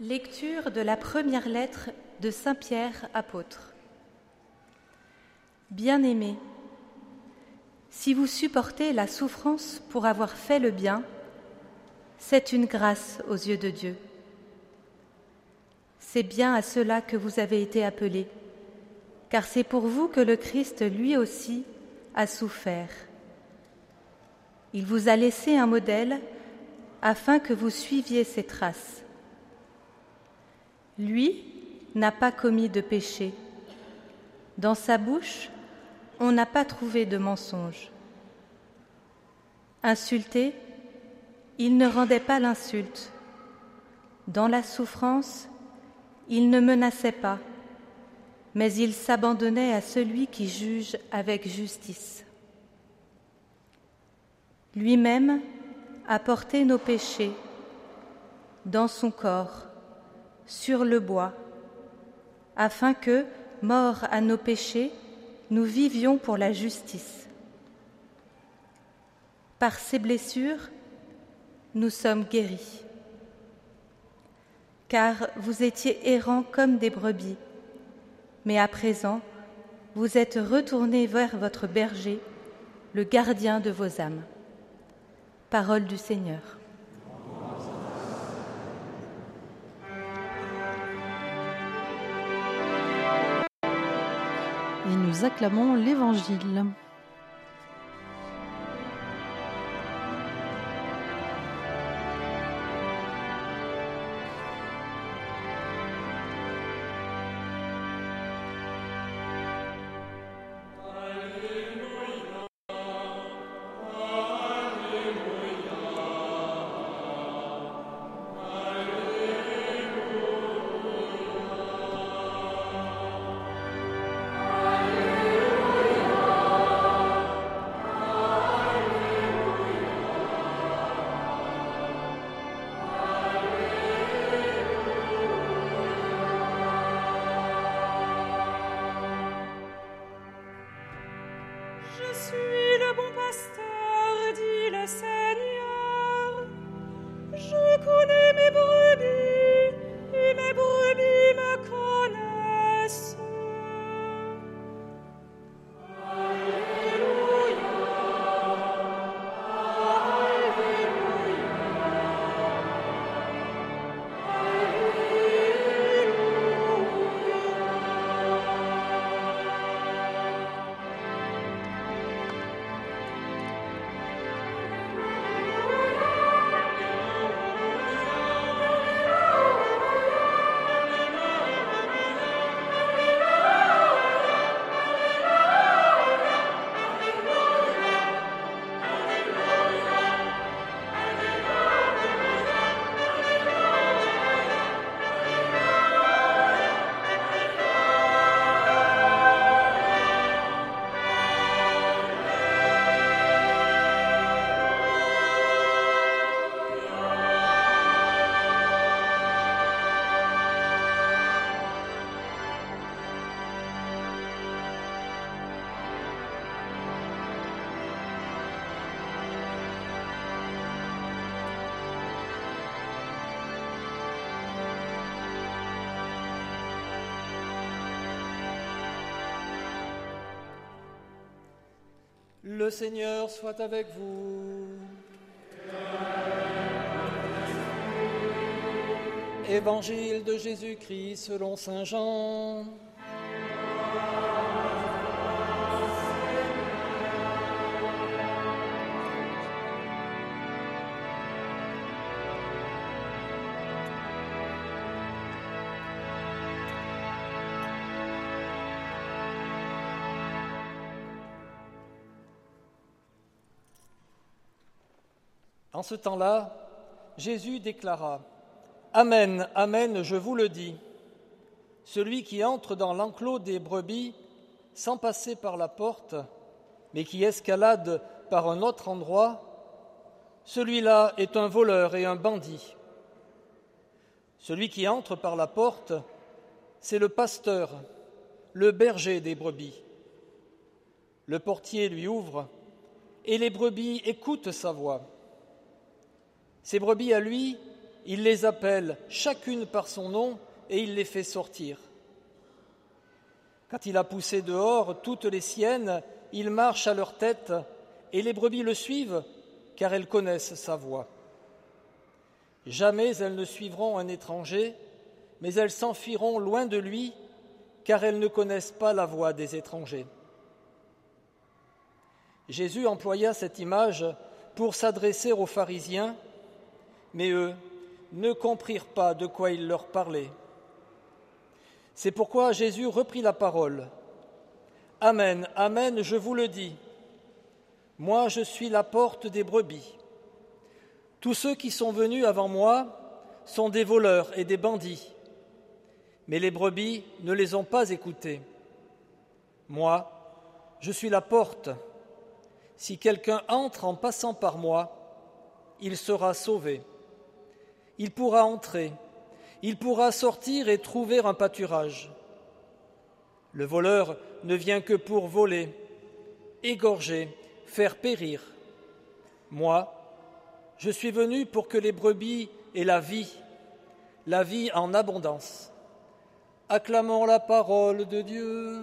Lecture de la première lettre de Saint Pierre apôtre. Bien-aimés, si vous supportez la souffrance pour avoir fait le bien, c'est une grâce aux yeux de Dieu. C'est bien à cela que vous avez été appelés, car c'est pour vous que le Christ lui aussi a souffert. Il vous a laissé un modèle afin que vous suiviez ses traces. Lui n'a pas commis de péché. Dans sa bouche, on n'a pas trouvé de mensonge. Insulté, il ne rendait pas l'insulte. Dans la souffrance, il ne menaçait pas, mais il s'abandonnait à celui qui juge avec justice. Lui-même a porté nos péchés dans son corps, sur le bois, afin que, morts à nos péchés, nous vivions pour la justice. Par ces blessures, nous sommes guéris. Car vous étiez errants comme des brebis, mais à présent, vous êtes retournés vers votre berger, le gardien de vos âmes. Parole du Seigneur. Nous acclamons l'Évangile. Je suis le bon pasteur, dit le Seigneur. Le Seigneur soit avec vous. Évangile de Jésus-Christ selon Saint Jean. Ce temps-là, Jésus déclara Amen, Amen, je vous le dis. Celui qui entre dans l'enclos des brebis sans passer par la porte, mais qui escalade par un autre endroit, celui-là est un voleur et un bandit. Celui qui entre par la porte, c'est le pasteur, le berger des brebis. Le portier lui ouvre et les brebis écoutent sa voix. Ces brebis à lui il les appelle chacune par son nom et il les fait sortir. Quand il a poussé dehors toutes les siennes, il marche à leur tête et les brebis le suivent car elles connaissent sa voix. Jamais elles ne suivront un étranger, mais elles s'enfuiront loin de lui car elles ne connaissent pas la voix des étrangers. Jésus employa cette image pour s'adresser aux pharisiens, mais eux ne comprirent pas de quoi il leur parlait. C'est pourquoi Jésus reprit la parole. Amen, Amen, je vous le dis. Moi, je suis la porte des brebis. Tous ceux qui sont venus avant moi sont des voleurs et des bandits, mais les brebis ne les ont pas écoutés. Moi, je suis la porte. Si quelqu'un entre en passant par moi, il sera sauvé. Il pourra entrer, il pourra sortir et trouver un pâturage. Le voleur ne vient que pour voler, égorger, faire périr. Moi, je suis venu pour que les brebis aient la vie, la vie en abondance. Acclamons la parole de Dieu.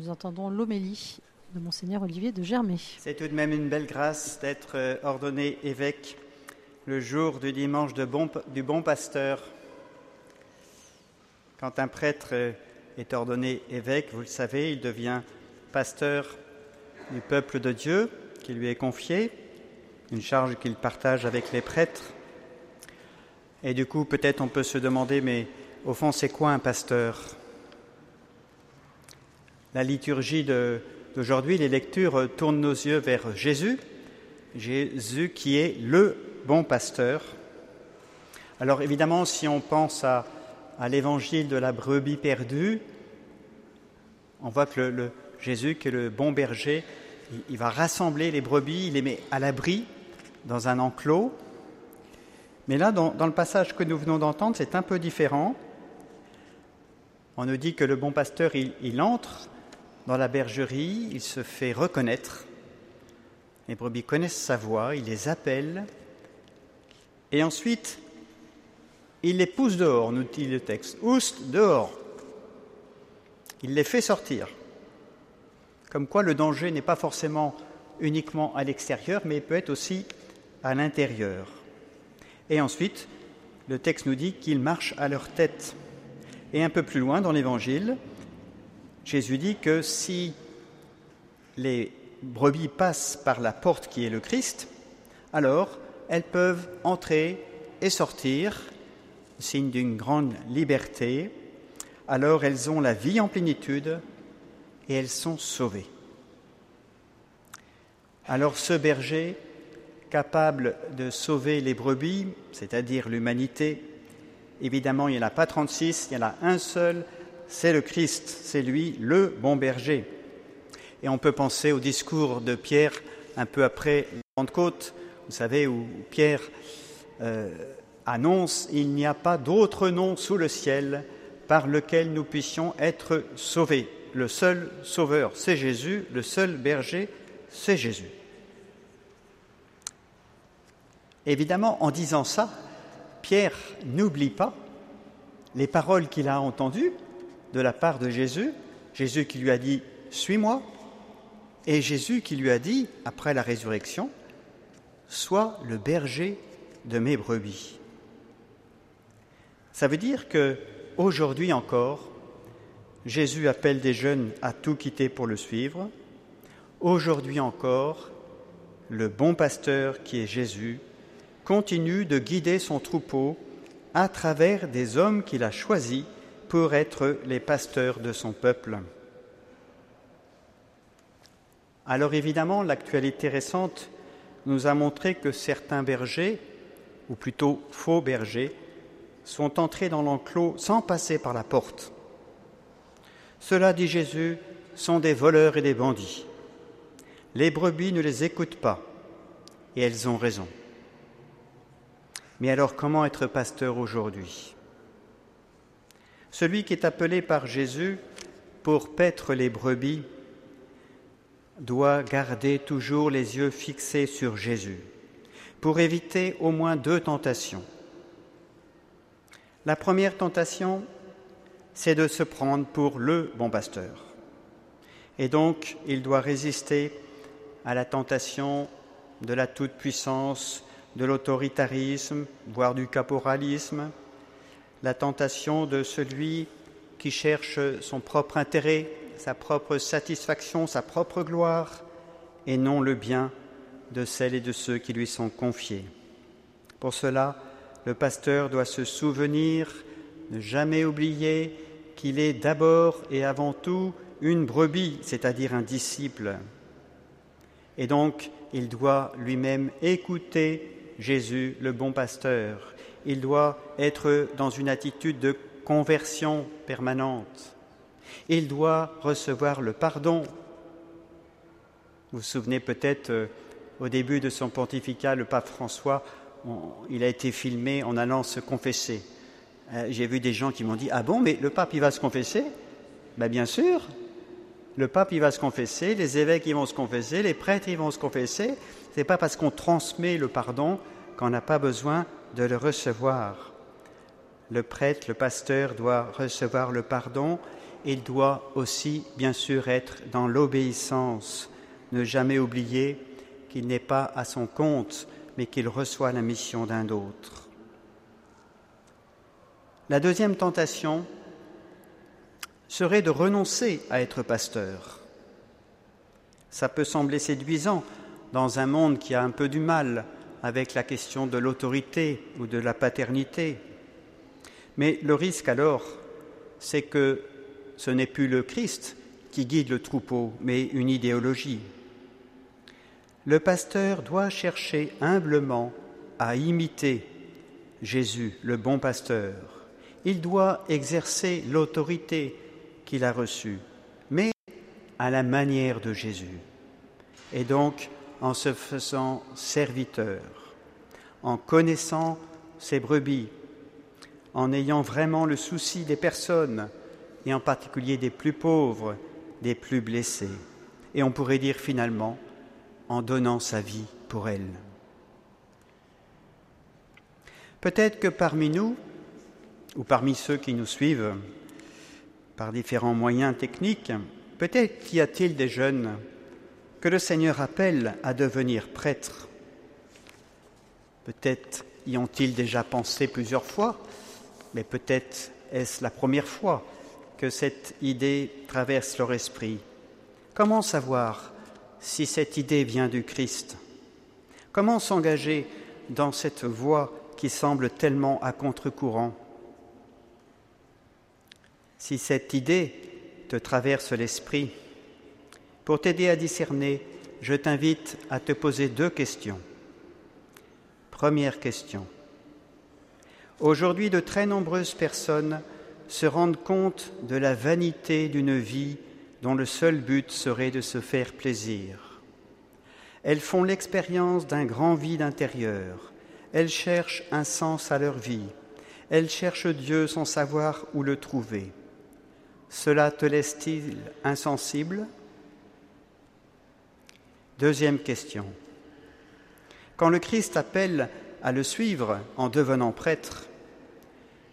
Nous entendons l'homélie de Monseigneur Olivier de Germay. C'est tout de même une belle grâce d'être euh, ordonné évêque le jour du dimanche du bon pasteur. Quand un prêtre euh, est ordonné évêque, vous le savez, il devient pasteur du peuple de Dieu qui lui est confié, une charge qu'il partage avec les prêtres. Et du coup, peut-être on peut se demander, mais au fond, c'est quoi un pasteur? La liturgie d'aujourd'hui, les lectures tournent nos yeux vers Jésus, Jésus qui est le bon pasteur. Alors évidemment, si on pense à, l'évangile de la brebis perdue, on voit que le, le Jésus, qui est le bon berger, il, va rassembler les brebis, il les met à l'abri dans un enclos. Mais là, dans, le passage que nous venons d'entendre, c'est un peu différent. On nous dit que le bon pasteur, il entre dans la bergerie, il se fait reconnaître. Les brebis connaissent sa voix, il les appelle. Et ensuite, il les pousse dehors, nous dit le texte. Oust, dehors. Il les fait sortir. Comme quoi le danger n'est pas forcément uniquement à l'extérieur, mais peut être aussi à l'intérieur. Et ensuite, le texte nous dit qu'ils marchent à leur tête. Et un peu plus loin dans l'Évangile, Jésus dit que si les brebis passent par la porte qui est le Christ, alors elles peuvent entrer et sortir, signe d'une grande liberté, alors elles ont la vie en plénitude et elles sont sauvées. Alors ce berger, capable de sauver les brebis, c'est-à-dire l'humanité, évidemment il n'y en a pas 36, il y en a un seul, c'est le Christ, c'est lui le bon berger. Et on peut penser au discours de Pierre un peu après Pentecôte, vous savez, où Pierre euh, annonce Il n'y a pas d'autre nom sous le ciel par lequel nous puissions être sauvés. Le seul sauveur, c'est Jésus, le seul berger, c'est Jésus. Évidemment, en disant ça, Pierre n'oublie pas les paroles qu'il a entendues de la part de Jésus, Jésus qui lui a dit Suis-moi, et Jésus qui lui a dit, après la résurrection, Sois le berger de mes brebis. Ça veut dire que aujourd'hui encore, Jésus appelle des jeunes à tout quitter pour le suivre. Aujourd'hui encore, le bon pasteur qui est Jésus continue de guider son troupeau à travers des hommes qu'il a choisis pour être les pasteurs de son peuple. Alors évidemment, l'actualité récente nous a montré que certains bergers, ou plutôt faux bergers, sont entrés dans l'enclos sans passer par la porte. Cela, dit Jésus, sont des voleurs et des bandits. Les brebis ne les écoutent pas, et elles ont raison. Mais alors comment être pasteur aujourd'hui? Celui qui est appelé par Jésus pour paître les brebis doit garder toujours les yeux fixés sur Jésus pour éviter au moins deux tentations. La première tentation, c'est de se prendre pour le bon pasteur. Et donc, il doit résister à la tentation de la toute-puissance, de l'autoritarisme, voire du caporalisme, la tentation de celui qui cherche son propre intérêt, sa propre satisfaction, sa propre gloire, et non le bien de celles et de ceux qui lui sont confiés. Pour cela, le pasteur doit se souvenir, ne jamais oublier qu'il est d'abord et avant tout une brebis, c'est-à-dire un disciple. Et donc, il doit lui-même écouter Jésus, le bon pasteur. Il doit être dans une attitude de conversion permanente. Il doit recevoir le pardon. Vous vous souvenez peut-être euh, au début de son pontificat, le pape François, il a été filmé en allant se confesser. Euh, j'ai vu des gens qui m'ont dit Ah bon, mais le pape, il va se confesser? Ben, Bien sûr, le pape, il va se confesser, les évêques, ils vont se confesser, les prêtres, ils vont se confesser. Ce n'est pas parce qu'on transmet le pardon qu'on n'a pas besoin de le recevoir. Le prêtre, le pasteur doit recevoir le pardon. Il doit aussi, bien sûr, être dans l'obéissance. Ne jamais oublier qu'il n'est pas à son compte, mais qu'il reçoit la mission d'un autre. La deuxième tentation, serait de renoncer à être pasteur. Ça peut sembler séduisant dans un monde qui a un peu du mal avec la question de l'autorité ou de la paternité. Mais le risque alors, c'est que ce n'est plus le Christ qui guide le troupeau, mais une idéologie. Le pasteur doit chercher humblement à imiter Jésus, le bon pasteur. Il doit exercer l'autorité qu'il a reçu, mais à la manière de Jésus. Et donc en se faisant serviteur, en connaissant ses brebis, en ayant vraiment le souci des personnes, et en particulier des plus pauvres, des plus blessés. Et on pourrait dire finalement, en donnant sa vie pour elles. Peut-être que parmi nous, ou parmi ceux qui nous suivent, par différents moyens techniques, peut-être y a-t-il des jeunes que le Seigneur appelle à devenir prêtres. Peut-être y ont-ils déjà pensé plusieurs fois, mais peut-être est-ce la première fois que cette idée traverse leur esprit. Comment savoir si cette idée vient du Christ? Comment s'engager dans cette voie qui semble tellement à contre-courant? Si cette idée te traverse l'esprit, pour t'aider à discerner, je t'invite à te poser deux questions. Première question. Aujourd'hui, de très nombreuses personnes se rendent compte de la vanité d'une vie dont le seul but serait de se faire plaisir. Elles font l'expérience d'un grand vide intérieur. Elles cherchent un sens à leur vie. Elles cherchent Dieu sans savoir où le trouver. Cela te laisse-t-il insensible? Deuxième question. Quand le Christ appelle à le suivre en devenant prêtre,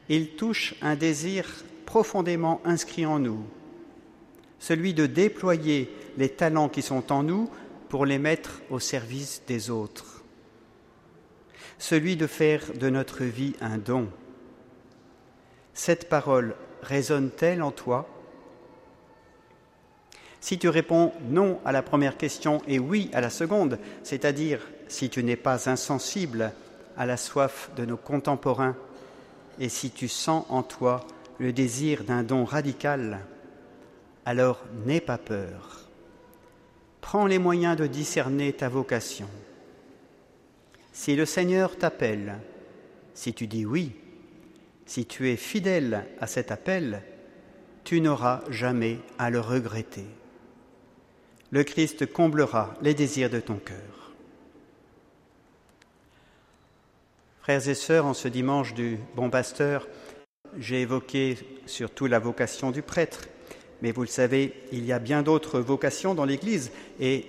il touche un désir profondément inscrit en nous, celui de déployer les talents qui sont en nous pour les mettre au service des autres, celui de faire de notre vie un don. Cette parole résonne-t-elle en toi? Si tu réponds non à la première question et oui à la seconde, c'est-à-dire si tu n'es pas insensible à la soif de nos contemporains, et si tu sens en toi le désir d'un don radical, alors n'aie pas peur. Prends les moyens de discerner ta vocation. Si le Seigneur t'appelle, si tu dis oui, si tu es fidèle à cet appel, tu n'auras jamais à le regretter. Le Christ comblera les désirs de ton cœur. Frères et sœurs, en ce dimanche du Bon Pasteur, j'ai évoqué surtout la vocation du prêtre, mais vous le savez, il y a bien d'autres vocations dans l'Église et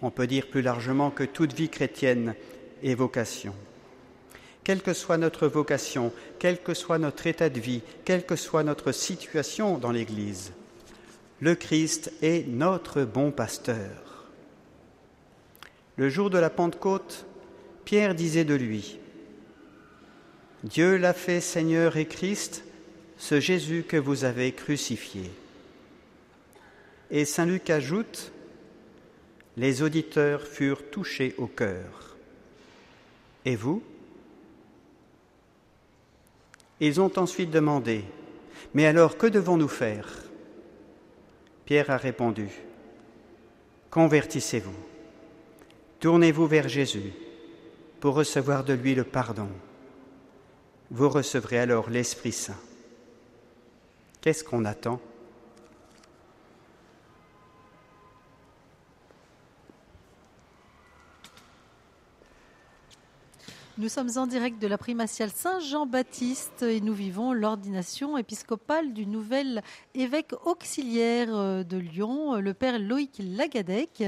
on peut dire plus largement que toute vie chrétienne est vocation. Quelle que soit notre vocation, quel que soit notre état de vie, quelle que soit notre situation dans l'Église, le Christ est notre bon pasteur. Le jour de la Pentecôte, Pierre disait de lui, Dieu l'a fait Seigneur et Christ, ce Jésus que vous avez crucifié. Et Saint Luc ajoute, les auditeurs furent touchés au cœur. Et vous? Ils ont ensuite demandé, mais alors que devons-nous faire? Pierre a répondu, Convertissez-vous, tournez-vous vers Jésus pour recevoir de lui le pardon. Vous recevrez alors l'Esprit Saint. Qu'est-ce qu'on attend Nous sommes en direct de la primatiale Saint-Jean-Baptiste et nous vivons l'ordination épiscopale du nouvel évêque auxiliaire euh, de Lyon, le père Loïc Lagadec,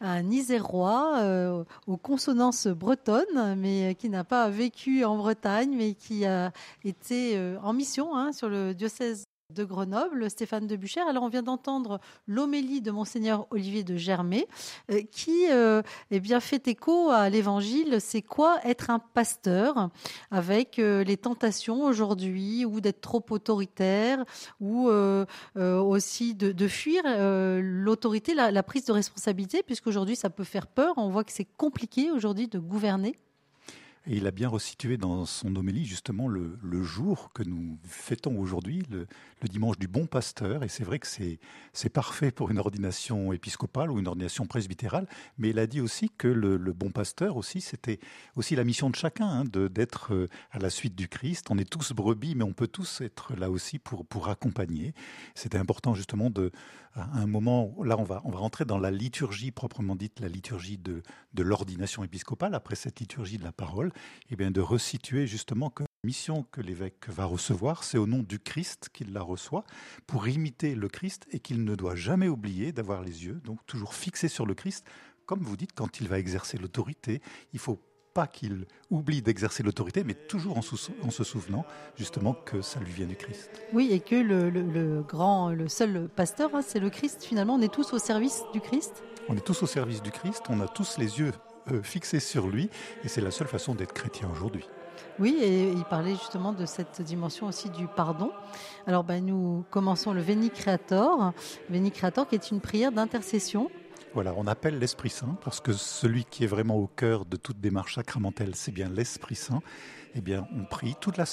un Isérois euh, aux consonances bretonnes, mais qui n'a pas vécu en Bretagne, mais qui a été euh, en mission hein, sur le diocèse de Grenoble, Stéphane de Buchère. Alors, on vient d'entendre l'homélie de Monseigneur Olivier de Germay, euh, qui euh, eh bien, fait écho à l'évangile. C'est quoi être un pasteur? avec euh, les tentations aujourd'hui, ou d'être trop autoritaire, ou aussi de, fuir l'autorité, la, la prise de responsabilité, puisqu'aujourd'hui, ça peut faire peur. On voit que c'est compliqué aujourd'hui de gouverner. Et il a bien resitué dans son homélie justement le, jour que nous fêtons aujourd'hui, le, dimanche du bon pasteur. Et c'est vrai que c'est, parfait pour une ordination épiscopale ou une ordination presbytérale. Mais il a dit aussi que le, bon pasteur aussi, c'était aussi la mission de chacun, hein, d'être euh, à la suite du Christ. On est tous brebis, mais on peut tous être là aussi pour, pour accompagner. C'était important justement de, à un moment, là on va, on va rentrer dans la liturgie proprement dite, la liturgie de, de l'ordination épiscopale, après cette liturgie de la parole, et bien de resituer justement que la mission que l'évêque va recevoir, c'est au nom du Christ qu'il la reçoit, pour imiter le Christ et qu'il ne doit jamais oublier d'avoir les yeux, donc toujours fixés sur le Christ. Comme vous dites, quand il va exercer l'autorité, il faut pas qu'il oublie d'exercer l'autorité, mais toujours en, se souvenant justement que ça lui vient du Christ. Oui, et que le, le, le grand, le seul pasteur, hein, c'est le Christ. Finalement, on est tous au service du Christ. On est tous au service du Christ. On a tous les yeux euh, fixés sur lui, et c'est la seule façon d'être chrétien aujourd'hui. Oui, et il parlait justement de cette dimension aussi du pardon. Alors, ben, nous commençons le Veni Creator, Veni Creator qui est une prière d'intercession voilà, on appelle l'Esprit Saint parce que celui qui est vraiment au cœur de toute démarche sacramentelle, c'est bien l'Esprit Saint. Eh bien, on prie toute la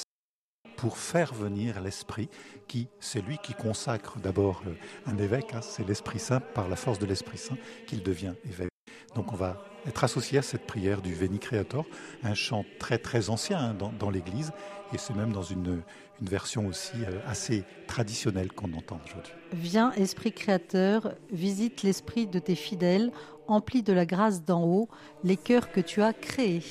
pour faire venir l'Esprit, qui c'est lui qui consacre d'abord un évêque, hein, c'est l'Esprit Saint, par la force de l'Esprit Saint, qu'il devient évêque. Donc on va être associé à cette prière du Veni Creator, un chant très très ancien hein, dans, l'Église, et c'est même dans une, une version aussi euh, assez traditionnelle qu'on entend aujourd'hui. Viens, Esprit Créateur, visite l'esprit de tes fidèles, emplis de la grâce d'en haut les cœurs que tu as créés.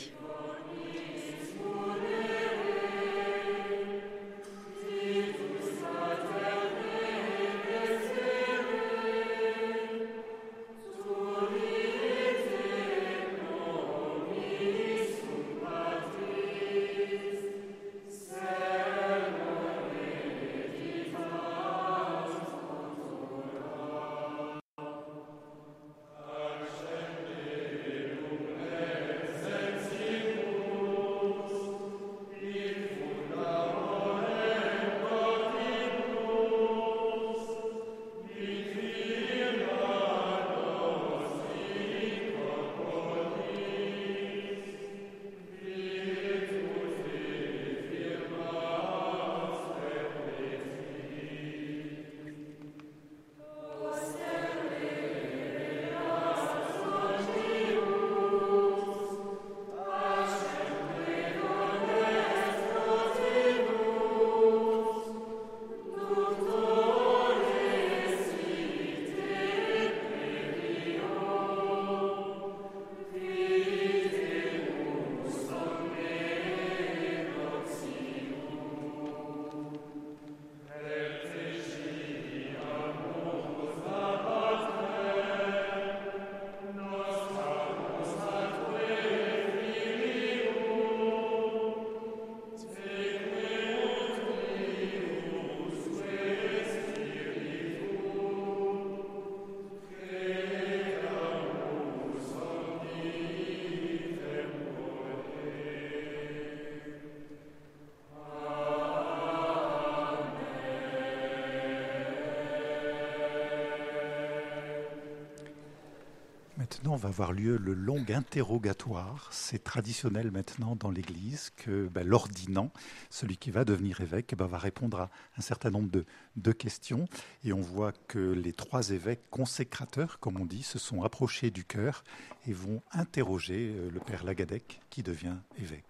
Avoir lieu le long interrogatoire. C'est traditionnel maintenant dans l'Église que ben, l'ordinant, celui qui va devenir évêque, ben, va répondre à un certain nombre de, de, questions. Et on voit que les trois évêques consécrateurs, comme on dit, se sont approchés du cœur et vont interroger euh, le père Lagadec qui devient évêque.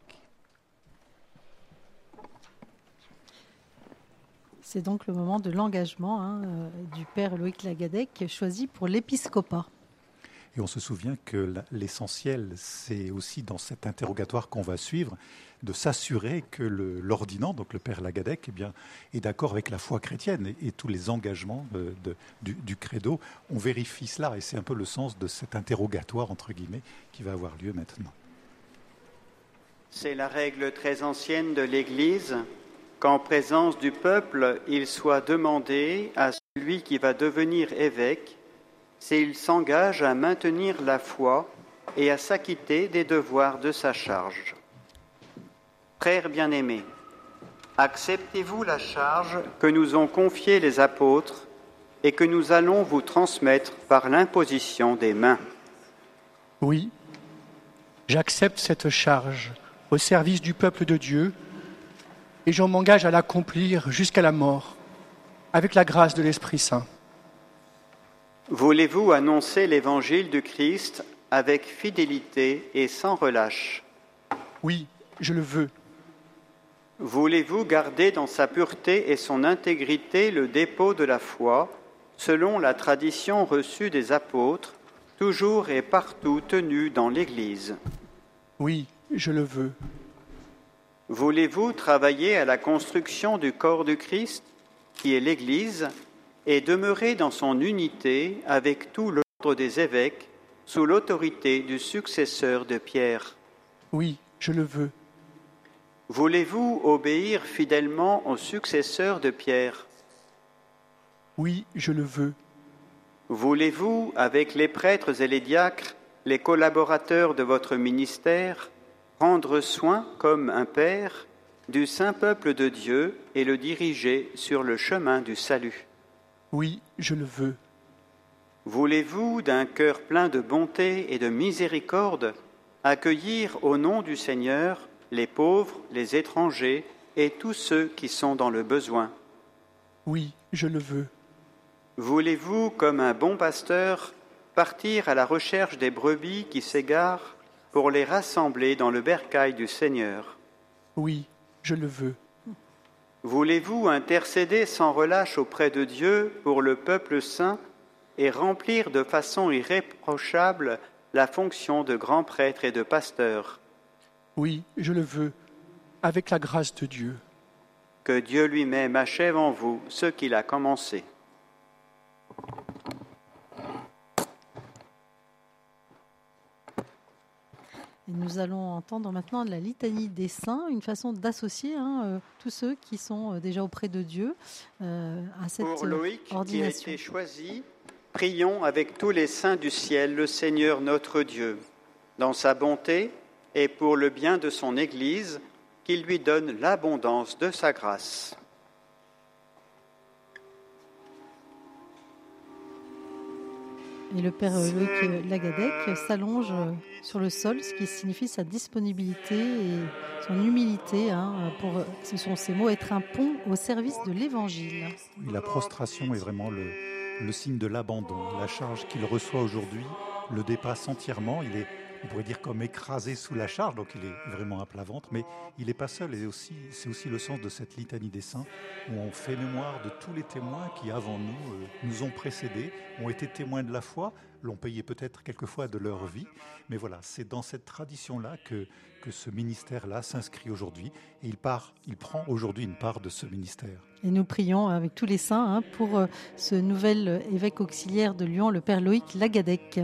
C'est donc le moment de l'engagement hein, euh, du père Loïc Lagadec choisi pour l'épiscopat. Et on se souvient que l'essentiel, c'est aussi dans cet interrogatoire qu'on va suivre, de s'assurer que l'ordinant, donc le père Lagadec, eh bien, est d'accord avec la foi chrétienne et, tous les engagements de, du, du, credo. On vérifie cela et c'est un peu le sens de cet interrogatoire, entre guillemets, qui va avoir lieu maintenant. C'est la règle très ancienne de l'Église qu'en présence du peuple, il soit demandé à celui qui va devenir évêque s'il s'engage à maintenir la foi et à s'acquitter des devoirs de sa charge. Frères bien-aimés, acceptez-vous la charge que nous ont confiée les apôtres et que nous allons vous transmettre par l'imposition des mains? Oui, j'accepte cette charge au service du peuple de Dieu et je m'engage à l'accomplir jusqu'à la mort avec la grâce de l'Esprit Saint. Voulez-vous annoncer l'évangile du Christ avec fidélité et sans relâche? Oui, je le veux. Voulez-vous garder dans sa pureté et son intégrité le dépôt de la foi, selon la tradition reçue des apôtres, toujours et partout tenue dans l'Église? Oui, je le veux. Voulez-vous travailler à la construction du corps du Christ, qui est l'Église, et demeurer dans son unité avec tout l'ordre des évêques sous l'autorité du successeur de Pierre. Oui, je le veux. Voulez-vous obéir fidèlement au successeur de Pierre? Oui, je le veux. Voulez-vous, avec les prêtres et les diacres, les collaborateurs de votre ministère, prendre soin, comme un père, du saint peuple de Dieu et le diriger sur le chemin du salut? Oui, je le veux. Voulez-vous, d'un cœur plein de bonté et de miséricorde, accueillir au nom du Seigneur les pauvres, les étrangers et tous ceux qui sont dans le besoin? Oui, je le veux. Voulez-vous, comme un bon pasteur, partir à la recherche des brebis qui s'égarent pour les rassembler dans le bercail du Seigneur? Oui, je le veux. Voulez-vous intercéder sans relâche auprès de Dieu pour le peuple saint et remplir de façon irréprochable la fonction de grand prêtre et de pasteur? Oui, je le veux, avec la grâce de Dieu. Que Dieu lui-même achève en vous ce qu'il a commencé. Nous allons entendre maintenant la litanie des saints, une façon d'associer hein, euh, tous ceux qui sont euh, déjà auprès de Dieu euh, à cette Pour Loïc, ordination. qui a été choisi, prions avec tous les saints du ciel le Seigneur notre Dieu, dans sa bonté et pour le bien de son Église, qu'il lui donne l'abondance de sa grâce. Et le père Loïc Lagadec s'allonge sur le sol, ce qui signifie sa disponibilité et son humilité. Hein, pour, ce sont ces mots, être un pont au service de l'Évangile. La prostration est vraiment le, le signe de l'abandon. La charge qu'il reçoit aujourd'hui le dépasse entièrement. Il est on pourrait dire comme écrasé sous la charge, donc il est vraiment à plat ventre, mais il n'est pas seul, c'est aussi le sens de cette litanie des saints, où on fait mémoire de tous les témoins qui, avant nous, euh, nous ont précédés, ont été témoins de la foi, l'ont payé peut-être quelquefois de leur vie, mais voilà, c'est dans cette tradition-là que, que ce ministère-là s'inscrit aujourd'hui, et il prend aujourd'hui une part de ce ministère. Et nous prions avec tous les saints hein, pour euh, ce nouvel évêque auxiliaire de Lyon, le Père Loïc Lagadec.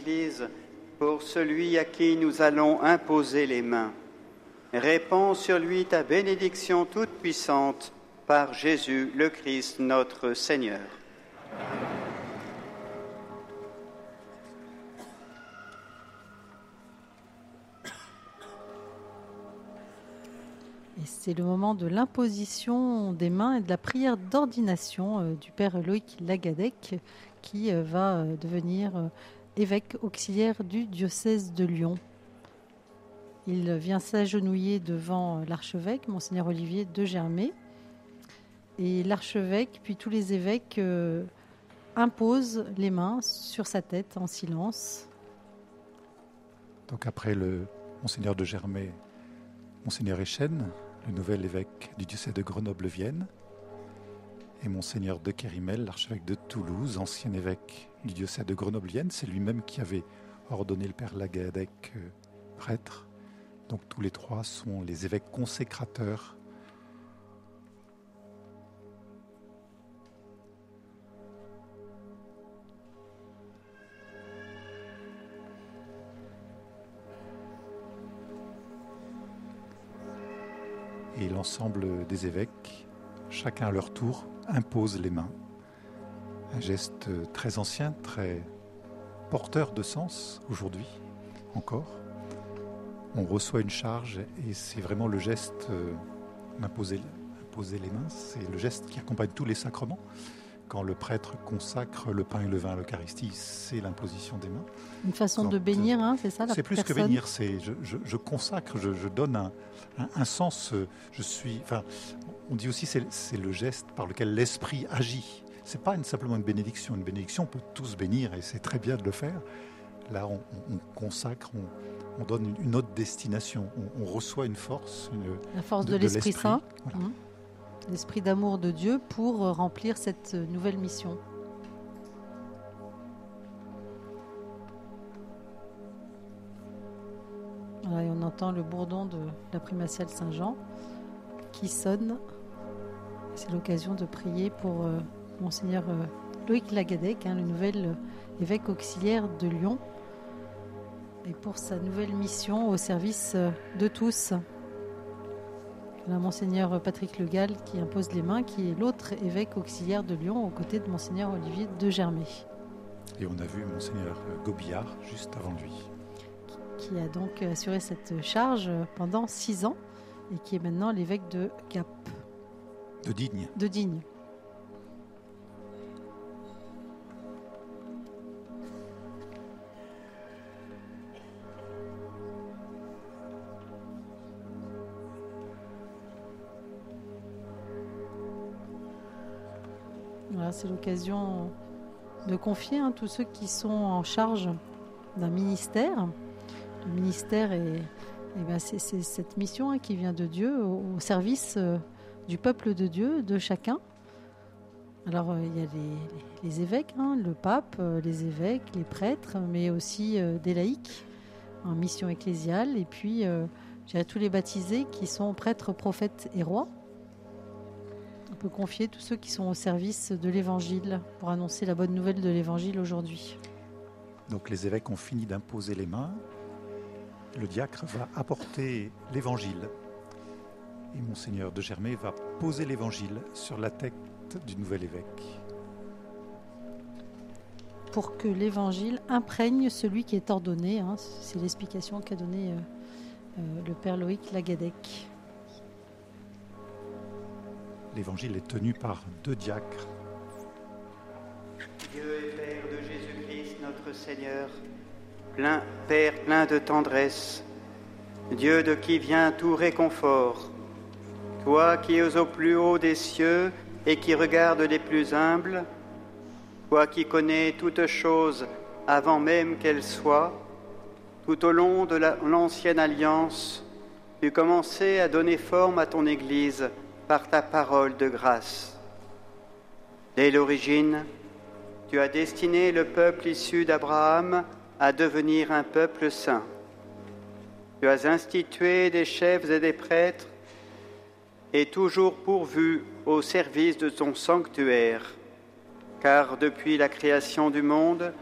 De ton Église pour celui à qui nous allons imposer les mains. Répands sur lui ta bénédiction toute puissante par Jésus le Christ notre Seigneur. Et c'est le moment de l'imposition des mains et de la prière d'ordination euh, du Père Loïc Lagadec, qui euh, va euh, devenir évêque auxiliaire du diocèse de Lyon. Il vient s'agenouiller devant l'archevêque, Monseigneur Olivier de Germay. Et l'archevêque, puis tous les évêques, euh, imposent les mains sur sa tête en silence. Donc après le Monseigneur de Germay, Monseigneur Echen, le nouvel évêque du diocèse de Grenoble-Vienne, et Monseigneur de Kérimel, l'archevêque de Toulouse, ancien évêque du diocèse de Grenoble-Vienne, c'est lui-même qui avait ordonné le père Lagadec euh, prêtre. Donc tous les trois sont les évêques consécrateurs et l'ensemble des évêques, chacun à leur tour, impose les mains. Un geste très ancien, très porteur de sens aujourd'hui encore. On reçoit une charge et c'est vraiment le geste euh, d'imposer imposer les mains, c'est le geste qui accompagne tous les sacrements. Quand le prêtre consacre le pain et le vin à l'Eucharistie, c'est l'imposition des mains. Une façon de bénir, hein, c'est ça la c'est plus que bénir, c'est je, je- je consacre, je, je donne un, un- un sens. euh, Je suis, enfin, on dit aussi c'est c'est le geste par lequel l'esprit agit. C'est pas une- simplement une bénédiction. Une bénédiction, on peut tous bénir et c'est très bien de le faire. là, on, consacre, on, donne une, autre destination. On, reçoit une force. La force de, l'Esprit Saint, mmh. l'Esprit d'amour de Dieu pour remplir cette nouvelle mission. et on entend le bourdon de la primatiale Saint-Jean qui sonne. C'est l'occasion de prier pour euh, Monseigneur euh, Loïc Lagadec, hein, le nouvel euh, évêque auxiliaire de Lyon, et pour sa nouvelle mission au service de tous. Là, Monseigneur Patrick Le Gall qui impose les mains, qui est l'autre évêque auxiliaire de Lyon aux côtés de Monseigneur Olivier de Germay. Et on a vu Monseigneur Gobillard juste avant lui qui a donc assuré cette charge pendant six ans et qui est maintenant l'évêque de Gap. De Digne. Voilà, c'est l'occasion de confier hein, tous ceux qui sont en charge d'un ministère le ministère est, eh ben, c'est, cette mission hein, qui vient de Dieu au, service euh, du peuple de Dieu, de chacun. Alors euh, il y a les, évêques, hein, le pape, euh, les évêques, les prêtres, mais aussi des laïcs en mission ecclésiale, et puis tous les baptisés qui sont prêtres, prophètes et rois. On peut confier tous ceux qui sont au service de l'Évangile pour annoncer la bonne nouvelle de l'Évangile aujourd'hui. Donc les évêques ont fini d'imposer les mains le diacre va apporter l'évangile. Et monseigneur de Germay va poser l'évangile sur la tête du nouvel évêque. Pour que l'évangile imprègne celui qui est ordonné, hein, c'est l'explication qu'a donnée euh, euh, le père Loïc Lagadec. L'évangile est tenu par deux diacres. Dieu et Père de Jésus-Christ, notre Seigneur, plein, Père plein de tendresse, Dieu de qui vient tout réconfort, toi qui es au plus haut des cieux et qui regardes les plus humbles, toi qui connais toutes choses avant même qu'elles soient, tout au long de l'ancienne alliance, tu commençais à donner forme à ton Église par ta parole de grâce. Dès l'origine, tu as destiné le peuple issu d'Abraham à devenir un peuple saint. Tu as institué des chefs et des prêtres et toujours pourvu au service de ton sanctuaire, car depuis la création du monde,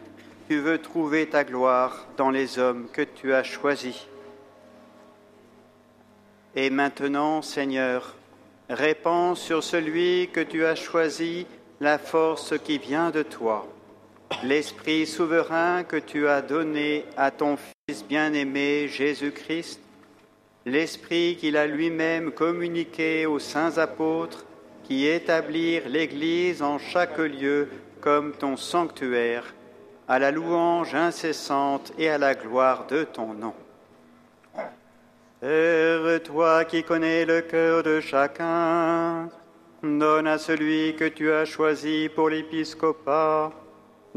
tu veux trouver ta gloire dans les hommes que tu as choisis. Et maintenant, Seigneur, répands sur celui que tu as choisi la force qui vient de toi l'Esprit souverain que tu as donné à ton Fils bien-aimé Jésus-Christ, l'Esprit qu'il a lui-même communiqué aux saints apôtres qui établirent l'Église en chaque lieu comme ton sanctuaire, à la louange incessante et à la gloire de ton nom. Père, toi qui connais le cœur de chacun, donne à celui que tu as choisi pour l'épiscopat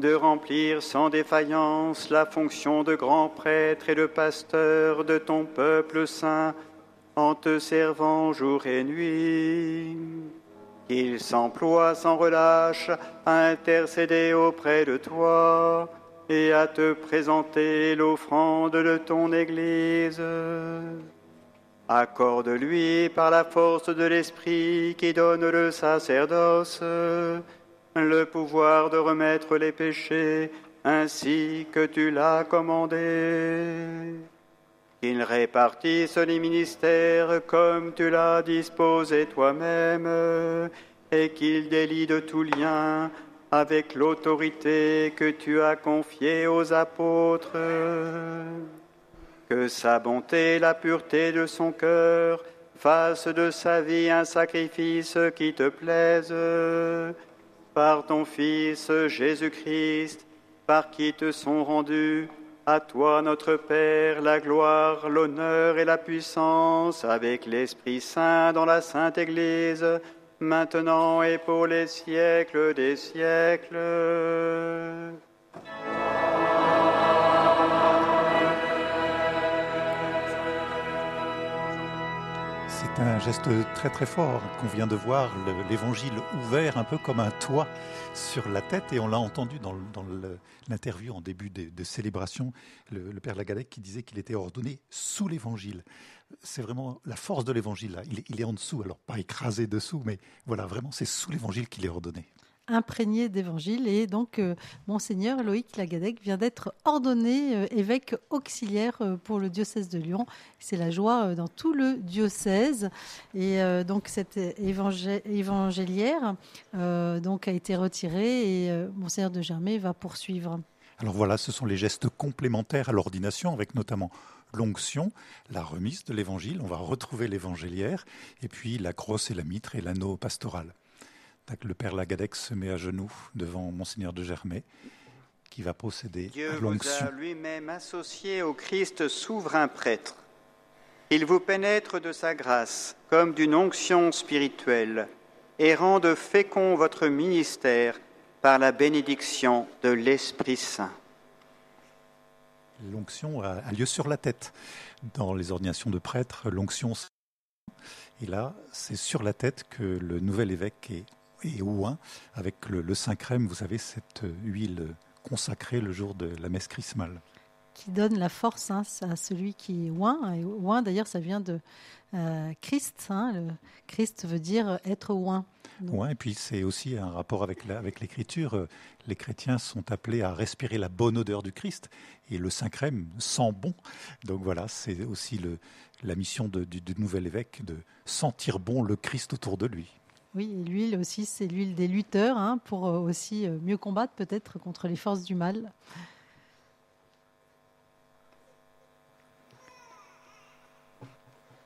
de remplir sans défaillance la fonction de grand prêtre et de pasteur de ton peuple saint, en te servant jour et nuit. Qu'il s'emploie sans relâche à intercéder auprès de toi et à te présenter l'offrande de ton Église. Accorde-lui par la force de l'Esprit qui donne le sacerdoce le pouvoir de remettre les péchés ainsi que tu l'as commandé. Qu'il répartisse les ministères comme tu l'as disposé toi-même et qu'il délie de tout lien avec l'autorité que tu as confiée aux apôtres. Que sa bonté et la pureté de son cœur fassent de sa vie un sacrifice qui te plaise par ton Fils Jésus-Christ, par qui te sont rendus, à toi notre Père, la gloire, l'honneur et la puissance, avec l'Esprit Saint dans la Sainte Église, maintenant et pour les siècles des siècles. Un geste très très fort qu'on vient de voir, l'évangile ouvert un peu comme un toit sur la tête. Et on l'a entendu dans, l'interview en début de, célébration, le, père Lagadec qui disait qu'il était ordonné sous l'évangile. C'est vraiment la force de l'évangile Il, il est en dessous, alors pas écrasé dessous, mais voilà, vraiment c'est sous l'évangile qu'il est ordonné imprégné d'évangile. Et donc, euh, Monseigneur Loïc Lagadec vient d'être ordonné euh, évêque auxiliaire euh, pour le diocèse de Lyon. C'est la joie dans tout le diocèse. Et donc, cette évangélière donc, a été retirée et Monseigneur de Germay va poursuivre. Alors voilà, ce sont les gestes complémentaires à l'ordination, avec notamment l'onction, la remise de l'évangile, on va retrouver l'évangélière, et puis la crosse et la mitre et l'anneau pastoral. Le père Lagadec se met à genoux devant Monseigneur de Germay, qui va procéder Dieu à l'onction. vous a lui-même associé au Christ souverain prêtre. Il vous pénètre de sa grâce comme d'une onction spirituelle et rende fécond votre ministère par la bénédiction de l'Esprit Saint. L'onction a lieu sur la tête. Dans les ordinations de prêtres, l'onction. Et là, c'est sur la tête que le nouvel évêque est et ouin, avec le, Saint-Crème, vous avez cette huile consacrée le jour de la messe chrismale. Qui donne la force hein, à celui qui est ouin. Et ouin, d'ailleurs, ça vient de euh, Christ. Hein, le Christ veut dire être ouin. Ouin, et puis c'est aussi un rapport avec l'écriture. Les chrétiens sont appelés à respirer la bonne odeur du Christ. Et le Saint-Crème sent bon. Donc voilà, c'est aussi le, la mission du, du nouvel évêque de sentir bon le Christ autour de lui. Oui, l'huile aussi, c'est l'huile des lutteurs, hein, pour euh, aussi euh, mieux combattre peut-être contre les forces du mal.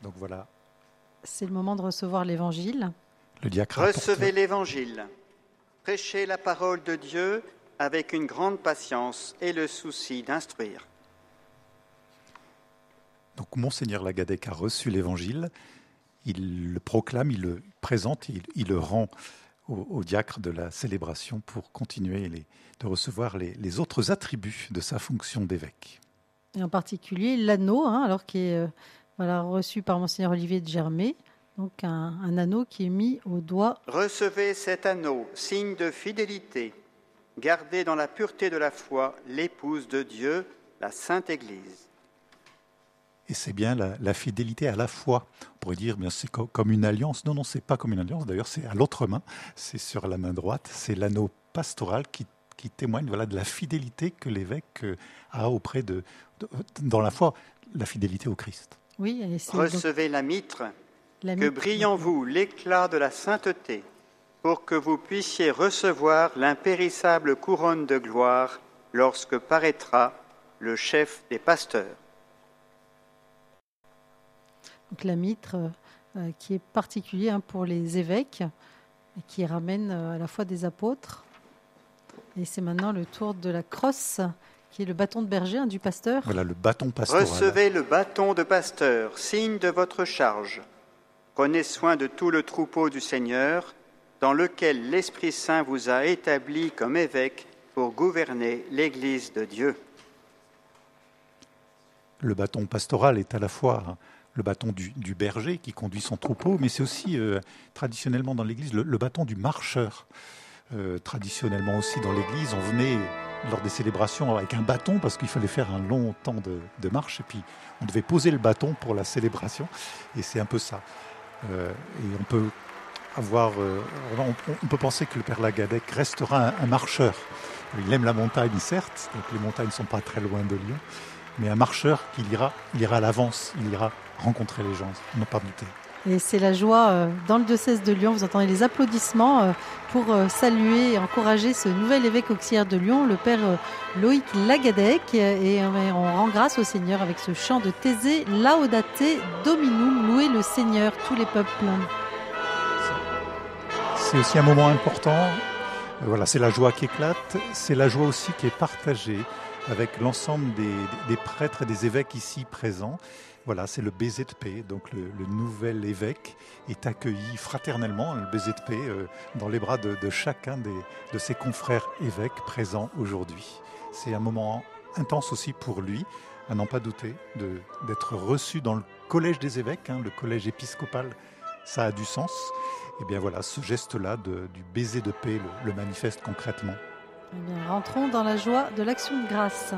Donc voilà. C'est le moment de recevoir l'évangile. Le diacre. Recevez l'évangile. Prêchez la parole de Dieu avec une grande patience et le souci d'instruire. Donc Monseigneur Lagadec a reçu l'évangile il le proclame, il le présente, il, le rend au, diacre de la célébration pour continuer de recevoir les, autres attributs de sa fonction d'évêque. Et en particulier l'anneau, hein, alors qui est euh, voilà, reçu par monseigneur Olivier de Germay, donc un, un anneau qui est mis au doigt. Recevez cet anneau, signe de fidélité. Gardez dans la pureté de la foi l'épouse de Dieu, la Sainte Église. Et c'est bien la, fidélité à la foi. On pourrait dire, bien c'est comme une alliance. Non, non, c'est pas comme une alliance. D'ailleurs, c'est à l'autre main. C'est sur la main droite. C'est l'anneau pastoral qui, témoigne voilà, de la fidélité que l'évêque euh, a auprès de, dans la foi, la fidélité au Christ. Oui, Recevez la mitre, que brille en vous l'éclat de la sainteté, pour que vous puissiez recevoir l'impérissable couronne de gloire lorsque paraîtra le chef des pasteurs la mitre euh, qui est particulier hein, pour les évêques et qui ramène euh, à la fois des apôtres. Et c'est maintenant le tour de la crosse qui est le bâton de berger hein, du pasteur. Voilà le bâton pastoral. Recevez le bâton de pasteur, signe de votre charge. Prenez soin de tout le troupeau du Seigneur, dans lequel l'Esprit Saint vous a établi comme évêque pour gouverner l'Église de Dieu. Le bâton pastoral est à la fois le bâton du, berger qui conduit son troupeau, mais c'est aussi euh, traditionnellement dans l'Église le, bâton du marcheur. Euh, traditionnellement aussi dans l'Église, on venait lors des célébrations avec un bâton parce qu'il fallait faire un long temps de, marche et puis on devait poser le bâton pour la célébration et c'est un peu ça. Euh, et on peut avoir, on, peut penser que le Père Lagadec restera un, marcheur. Il aime la montagne, certes, donc les montagnes ne sont pas très loin de Lyon, mais un marcheur qui ira, il ira à l'avance, il ira rencontrer les gens, n'ont pas douté. Et c'est la joie euh, dans le diocèse de Lyon. Vous entendez les applaudissements euh, pour euh, saluer et encourager ce nouvel évêque auxiliaire de Lyon, le père Loïc Lagadec. Et on rend grâce au Seigneur avec ce chant de Thésée, Laudate Dominum, louer le Seigneur, tous les peuples. C'est aussi un moment important. Voilà, c'est la joie qui éclate. C'est la joie aussi qui est partagée avec l'ensemble des, des prêtres et des évêques ici présents. Voilà, c'est le BZP, donc le, nouvel évêque est accueilli fraternellement, le BZP, euh, dans les bras de, chacun de ses confrères évêques présents aujourd'hui. C'est un moment intense aussi pour lui, à n'en pas douter, d'être reçu dans le collège des évêques, hein, le collège épiscopal, ça a du sens. Et eh bien voilà, ce geste-là du baiser de paix le, le manifeste concrètement. Eh bien, rentrons dans la joie de l'action de grâce.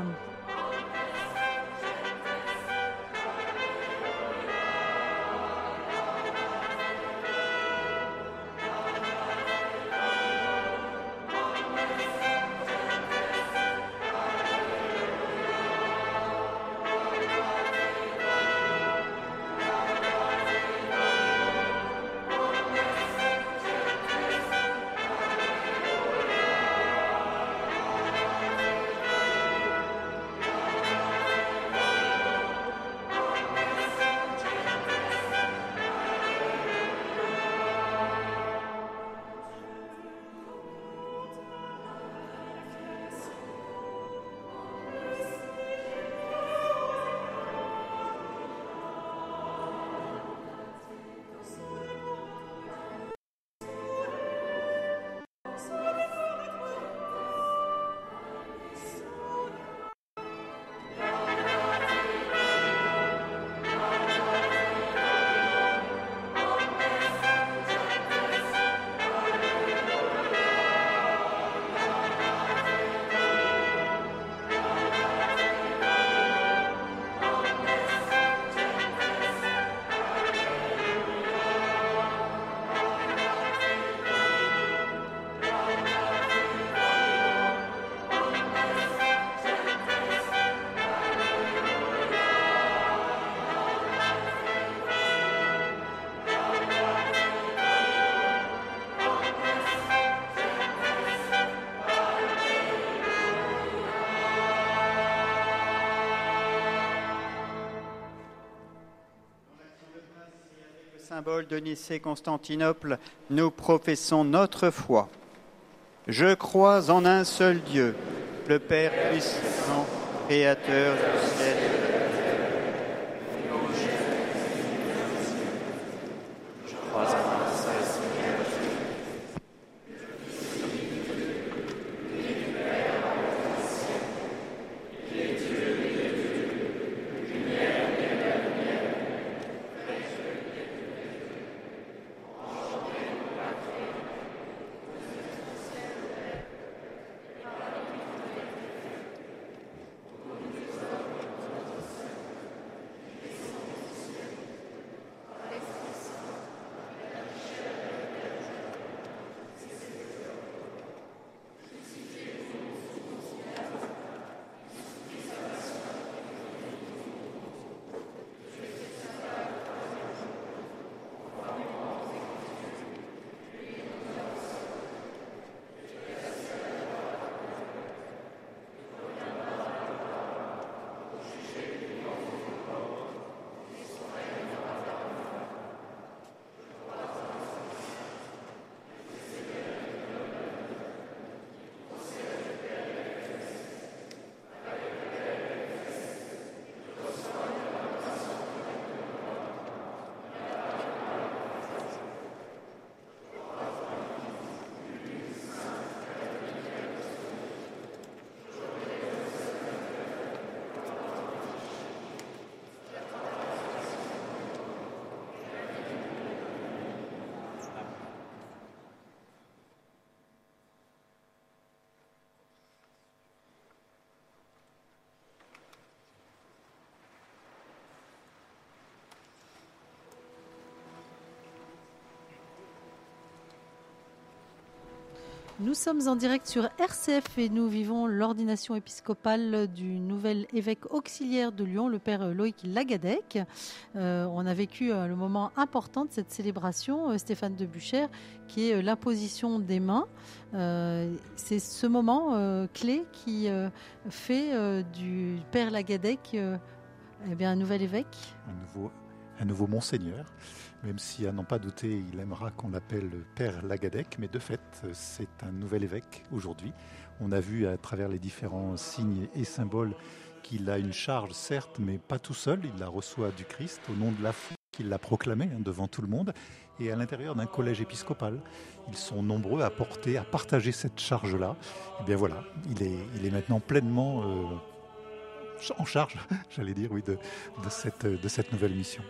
Symbole de Nicée-Constantinople, nous professons notre foi. Je crois en un seul Dieu, le Père puissant, créateur Nous sommes en direct sur RCF et nous vivons l'ordination épiscopale du nouvel évêque auxiliaire de Lyon, le père Loïc Lagadec. Euh, on a vécu euh, le moment important de cette célébration, euh, Stéphane de Buchère, qui est l'imposition des mains. C'est ce moment clé qui fait du père Lagadec eh bien, un nouvel évêque. Un nouveau, un nouveau monseigneur même si à n'en pas douter, il aimera qu'on l'appelle Père Lagadec, mais de fait, c'est un nouvel évêque aujourd'hui. On a vu à travers les différents signes et symboles qu'il a une charge, certes, mais pas tout seul. Il la reçoit du Christ au nom de la foi qu'il l'a proclamé hein, devant tout le monde et à l'intérieur d'un collège épiscopal. Ils sont nombreux à porter, à partager cette charge-là. Et bien voilà, il est, maintenant pleinement euh, en charge, j'allais dire, oui, de cette nouvelle mission.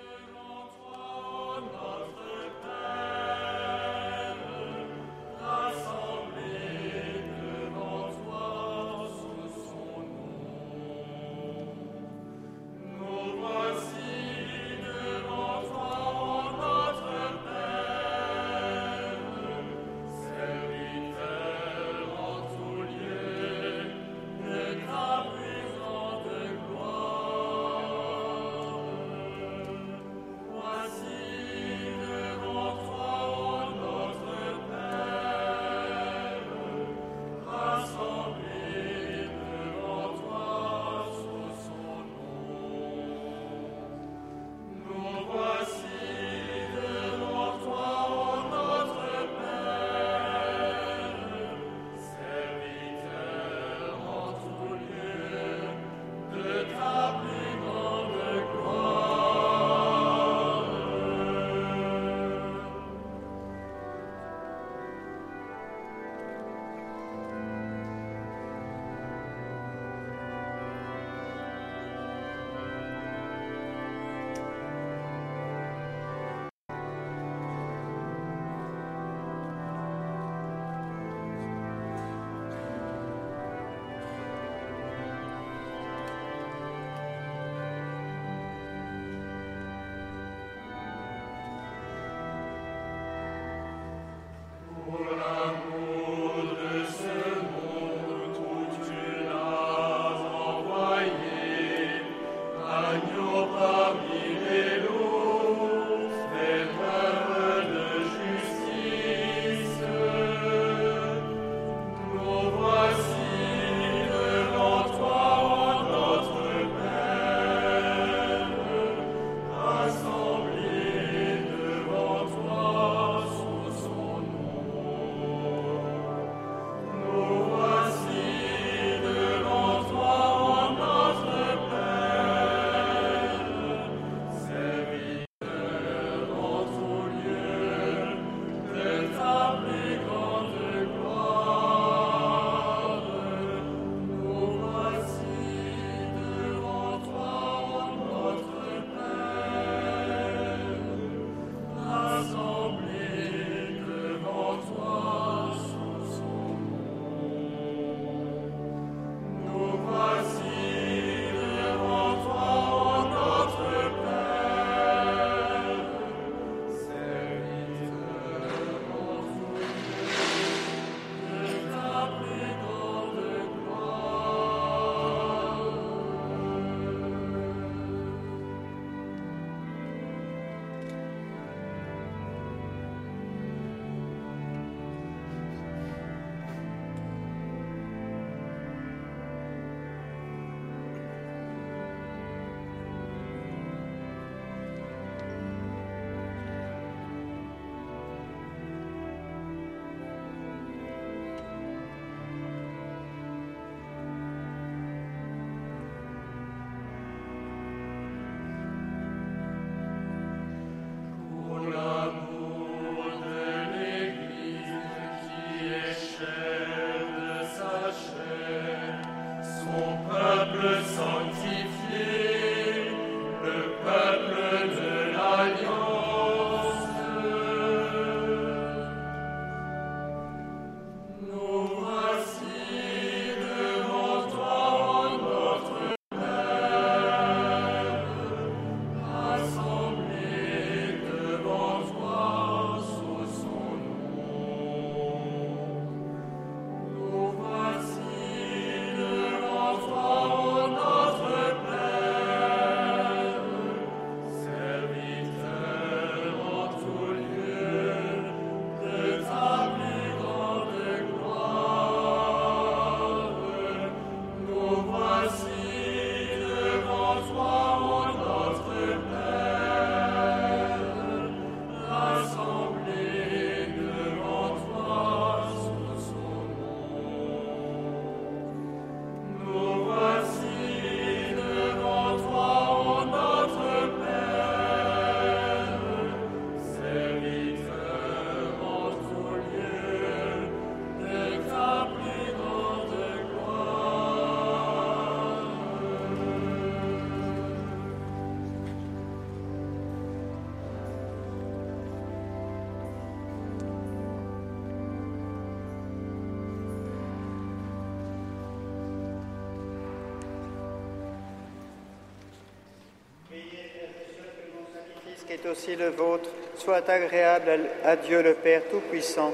Qui est aussi le vôtre soit agréable à Dieu le Père Tout-Puissant.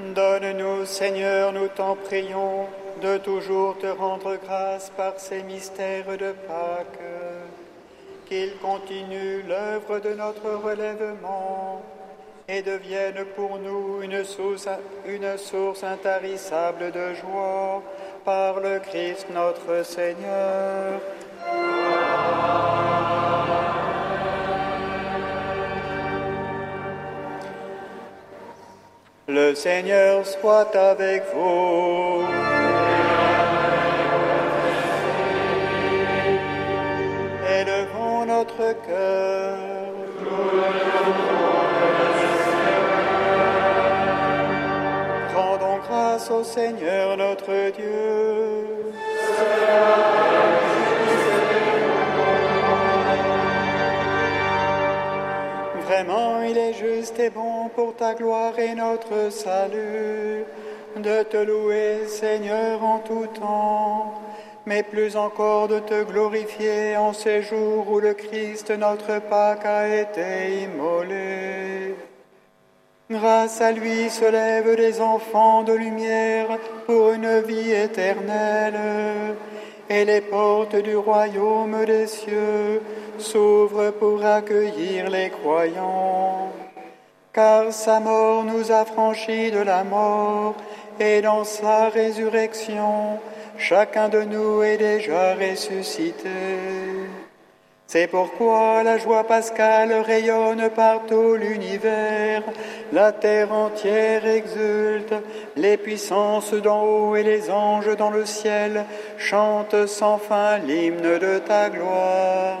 Donne-nous, Seigneur, nous t'en prions, de toujours te rendre grâce par ces mystères de Pâques, qu'ils continuent l'œuvre de notre relèvement et deviennent pour nous une source, une source intarissable de joie par le Christ notre Seigneur. Le Seigneur soit avec vous. Notre Dieu. Vraiment, il est juste et bon pour ta gloire et notre salut de te louer, Seigneur, en tout temps, mais plus encore de te glorifier en ces jours où le Christ, notre Pâque, a été immolé. Grâce à lui se lèvent les enfants de lumière pour une vie éternelle, et les portes du royaume des cieux s'ouvrent pour accueillir les croyants. Car sa mort nous a franchis de la mort, et dans sa résurrection, chacun de nous est déjà ressuscité. C'est pourquoi la joie pascale rayonne par tout l'univers, la terre entière exulte, les puissances d'en haut et les anges dans le ciel chantent sans fin l'hymne de ta gloire.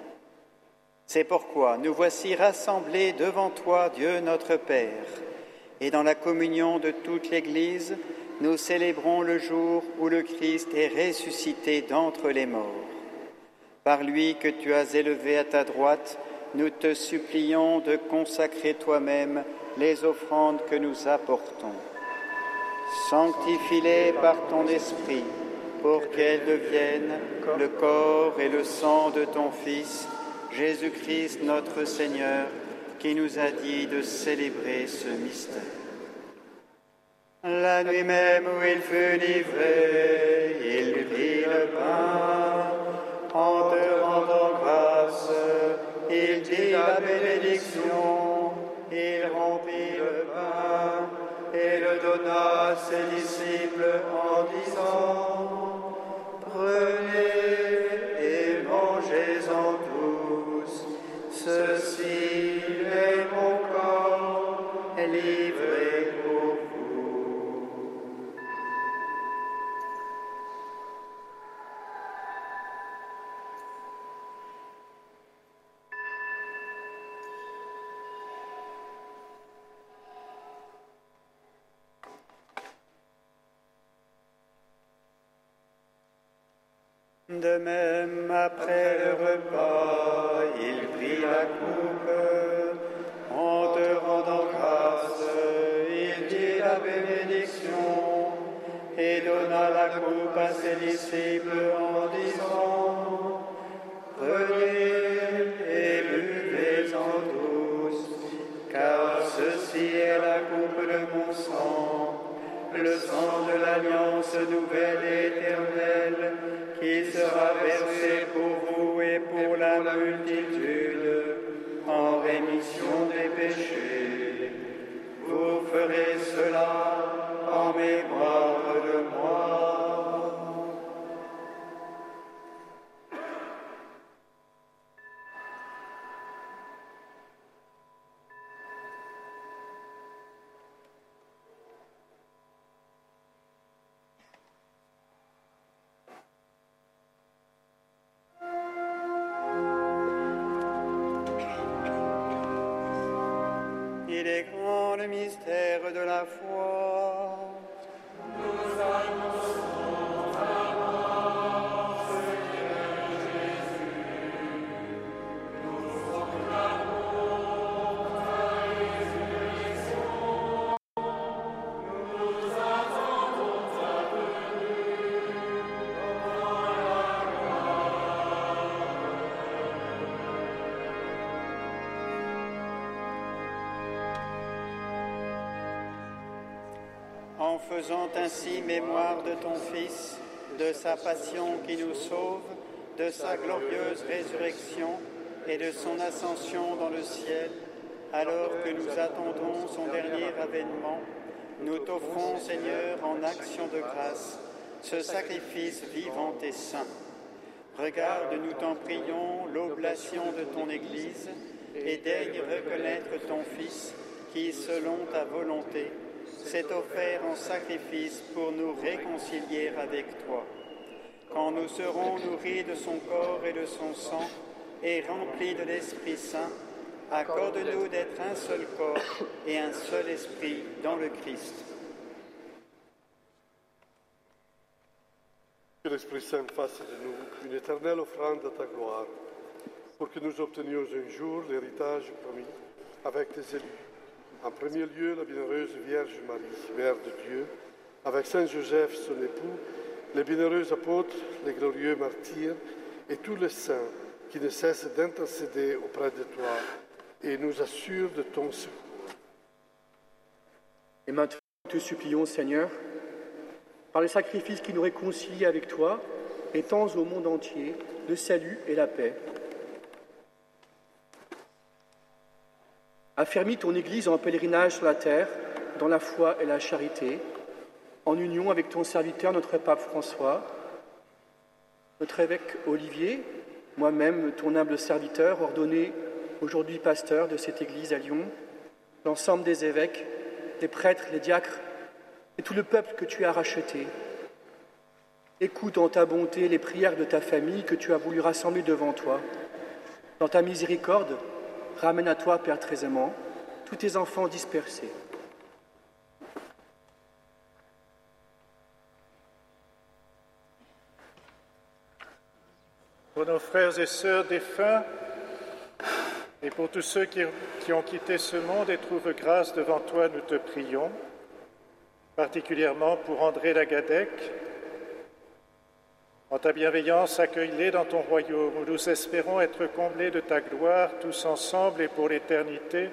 C'est pourquoi nous voici rassemblés devant toi, Dieu notre Père, et dans la communion de toute l'Église, nous célébrons le jour où le Christ est ressuscité d'entre les morts. Par lui que tu as élevé à ta droite, nous te supplions de consacrer toi-même les offrandes que nous apportons. Sanctifie-les par ton esprit, pour qu'elles deviennent le corps et le sang de ton Fils, Jésus-Christ notre Seigneur, qui nous a dit de célébrer ce mystère. La nuit même où il fut livré, il prit le pain, en te rendant grâce, il dit la bénédiction, il rompit le pain et le donna à ses disciples en disant, Prenez ceci De même, après le repas, il prit la coupe. En te rendant grâce, il dit la bénédiction et donna la coupe à ses disciples en disant Prenez et buvez-en tous, car ceci est la coupe de mon sang, le sang de l'alliance nouvelle éternelle sera versé pour vous et pour la multitude faisant ainsi mémoire de ton Fils, de sa passion qui nous sauve, de sa glorieuse résurrection et de son ascension dans le ciel, alors que nous attendons son dernier avènement, nous t'offrons, Seigneur, en action de grâce, ce sacrifice vivant et saint. Regarde, nous t'en prions, l'oblation de ton Église, et daigne reconnaître ton Fils, qui, selon ta volonté, s'est offert en sacrifice pour nous réconcilier avec toi. Quand nous serons nourris de son corps et de son sang, et remplis de l'Esprit Saint, accorde-nous d'être un seul corps et un seul esprit dans le Christ. Que l'Esprit Saint fasse de nous une éternelle offrande à ta gloire, pour que nous obtenions un jour l'héritage promis avec tes élus. En premier lieu, la bienheureuse Vierge Marie, Mère de Dieu, avec Saint Joseph, son époux, les bienheureux apôtres, les glorieux martyrs et tous les saints qui ne cessent d'intercéder auprès de toi et nous assurent de ton secours. Et maintenant, nous te supplions, Seigneur, par le sacrifice qui nous réconcilie avec toi, étends au monde entier le salut et la paix. Affermis ton Église en pèlerinage sur la terre, dans la foi et la charité, en union avec ton serviteur, notre pape François, notre évêque Olivier, moi-même, ton humble serviteur, ordonné aujourd'hui pasteur de cette Église à Lyon, l'ensemble des évêques, les prêtres, les diacres et tout le peuple que tu as racheté. Écoute en ta bonté les prières de ta famille que tu as voulu rassembler devant toi. Dans ta miséricorde, ramène à toi, Père très aimant, tous tes enfants dispersés. Pour nos frères et sœurs défunts et pour tous ceux qui, qui ont quitté ce monde et trouvent grâce devant toi, nous te prions, particulièrement pour André Lagadec. En ta bienveillance, accueille-les dans ton royaume où nous espérons être comblés de ta gloire tous ensemble et pour l'éternité,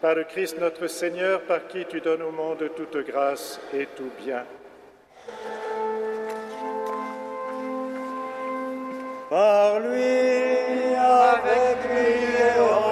par le Christ notre Seigneur, par qui tu donnes au monde toute grâce et tout bien. Par lui, avec lui et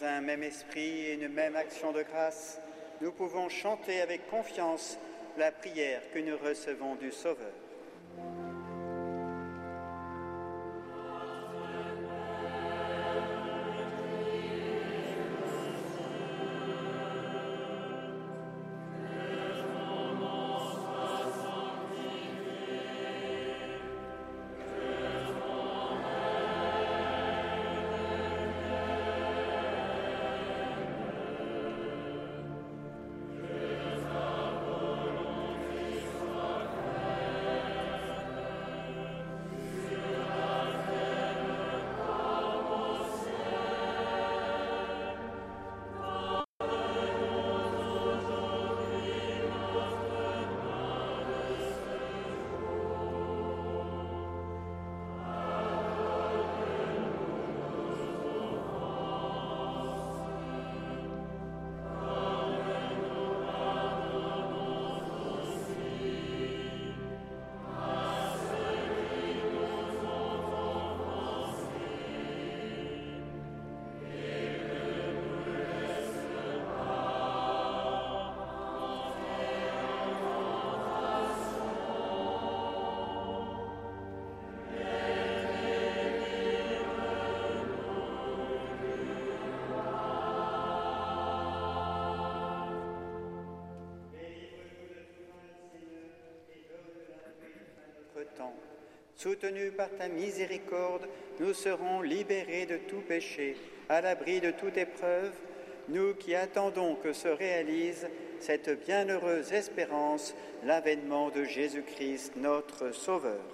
dans un même esprit et une même action de grâce, nous pouvons chanter avec confiance la prière que nous recevons du Sauveur. Soutenus par ta miséricorde, nous serons libérés de tout péché, à l'abri de toute épreuve, nous qui attendons que se réalise cette bienheureuse espérance, l'avènement de Jésus-Christ, notre Sauveur.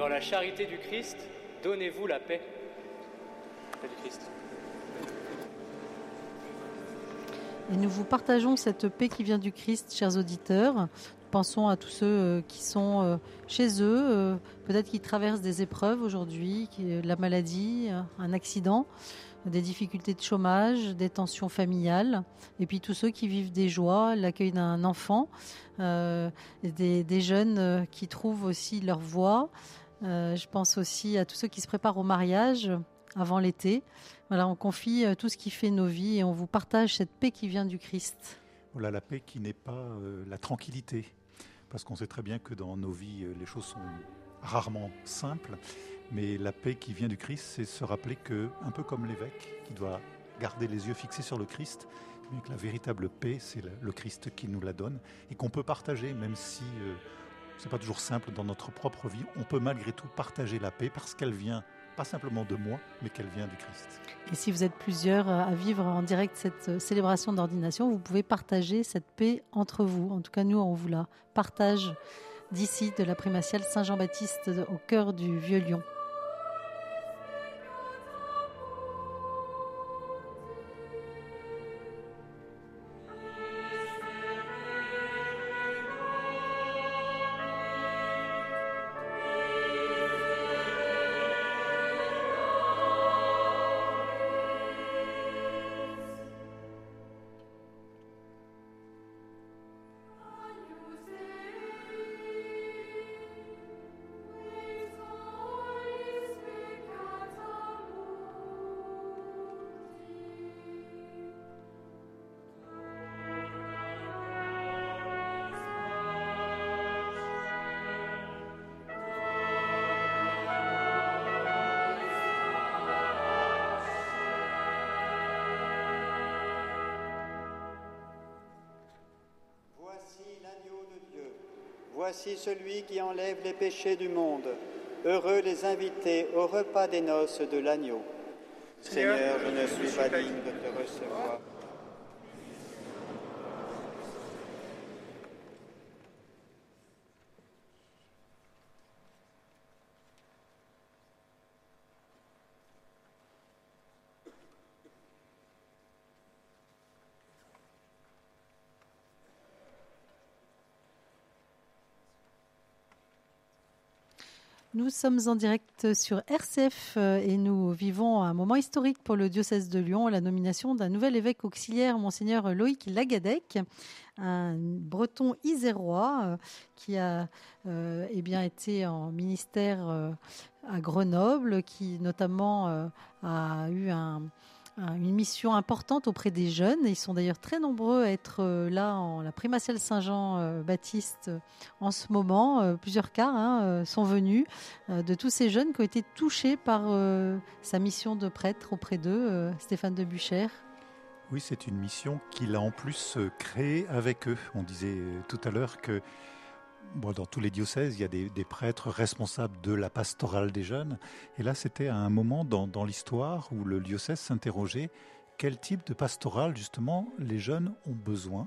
Dans la charité du Christ, donnez-vous la paix. Et nous vous partageons cette paix qui vient du Christ, chers auditeurs. Pensons à tous ceux euh, qui sont euh, chez eux, euh, peut-être qui traversent des épreuves aujourd'hui, la maladie, un accident, des difficultés de chômage, des tensions familiales, et puis tous ceux qui vivent des joies, l'accueil d'un enfant, des, des jeunes qui trouvent aussi leur voie. Euh, je pense aussi à tous ceux qui se préparent au mariage avant l'été. Voilà, on confie euh, tout ce qui fait nos vies et on vous partage cette paix qui vient du Christ. Voilà la paix qui n'est pas euh, la tranquillité. Parce qu'on sait très bien que dans nos vies, les choses sont rarement simples. Mais la paix qui vient du Christ, c'est se rappeler que, un peu comme l'évêque, qui doit garder les yeux fixés sur le Christ, mais que la véritable paix, c'est le- Christ qui nous la donne et qu'on peut partager, même si c'est pas toujours simple dans notre propre vie. On peut malgré tout partager la paix parce qu'elle vient pas simplement de moi, mais qu'elle vient du Christ. Et si vous êtes plusieurs euh, à vivre en direct cette euh, célébration d'ordination, vous pouvez partager cette paix entre vous. En tout cas, nous, on vous la partage d'ici, de la primatiale Saint-Jean-Baptiste au cœur du Vieux Voici celui qui enlève les péchés du monde. Heureux les invités au repas des noces de l'agneau. Seigneur, je ne suis pas digne de te recevoir. Nous sommes en direct sur RCF euh, et nous vivons un moment historique pour le diocèse de Lyon, la nomination d'un nouvel évêque auxiliaire, monseigneur Loïc Lagadec, un breton isérois euh, qui a euh, eh bien, été en ministère à Grenoble, qui notamment a eu un- une mission importante auprès des jeunes. Ils sont d'ailleurs très nombreux à être euh, là en la primatiale Saint-Jean-Baptiste euh, en ce moment. Euh, plusieurs cas hein, euh, sont venus euh, de tous ces jeunes qui ont été touchés par euh, sa mission de prêtre auprès d'eux, euh, Stéphane de Buchère. Oui, c'est une mission qu'il a en plus euh, créée avec eux. On disait euh, tout à l'heure que dans tous les diocèses, il y a des, prêtres responsables de la pastorale des jeunes. Et là, c'était à un moment dans, l'histoire où le diocèse s'interrogeait quel type de pastorale, justement, les jeunes ont besoin?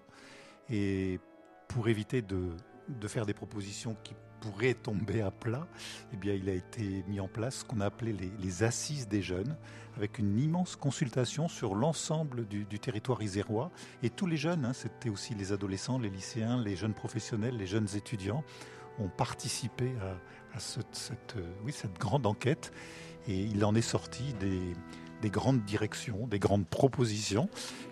Et pour éviter de faire des propositions qui pourraient tomber à plat, eh bien, il a été mis en place ce qu'on a appelé les, assises des jeunes, avec une immense consultation sur l'ensemble du, territoire isérois. Et tous les jeunes, hein, c'était aussi les adolescents, les lycéens, les jeunes professionnels, les jeunes étudiants, ont participé à, euh, cette grande enquête. Et il en est sorti des, des grandes directions, des grandes propositions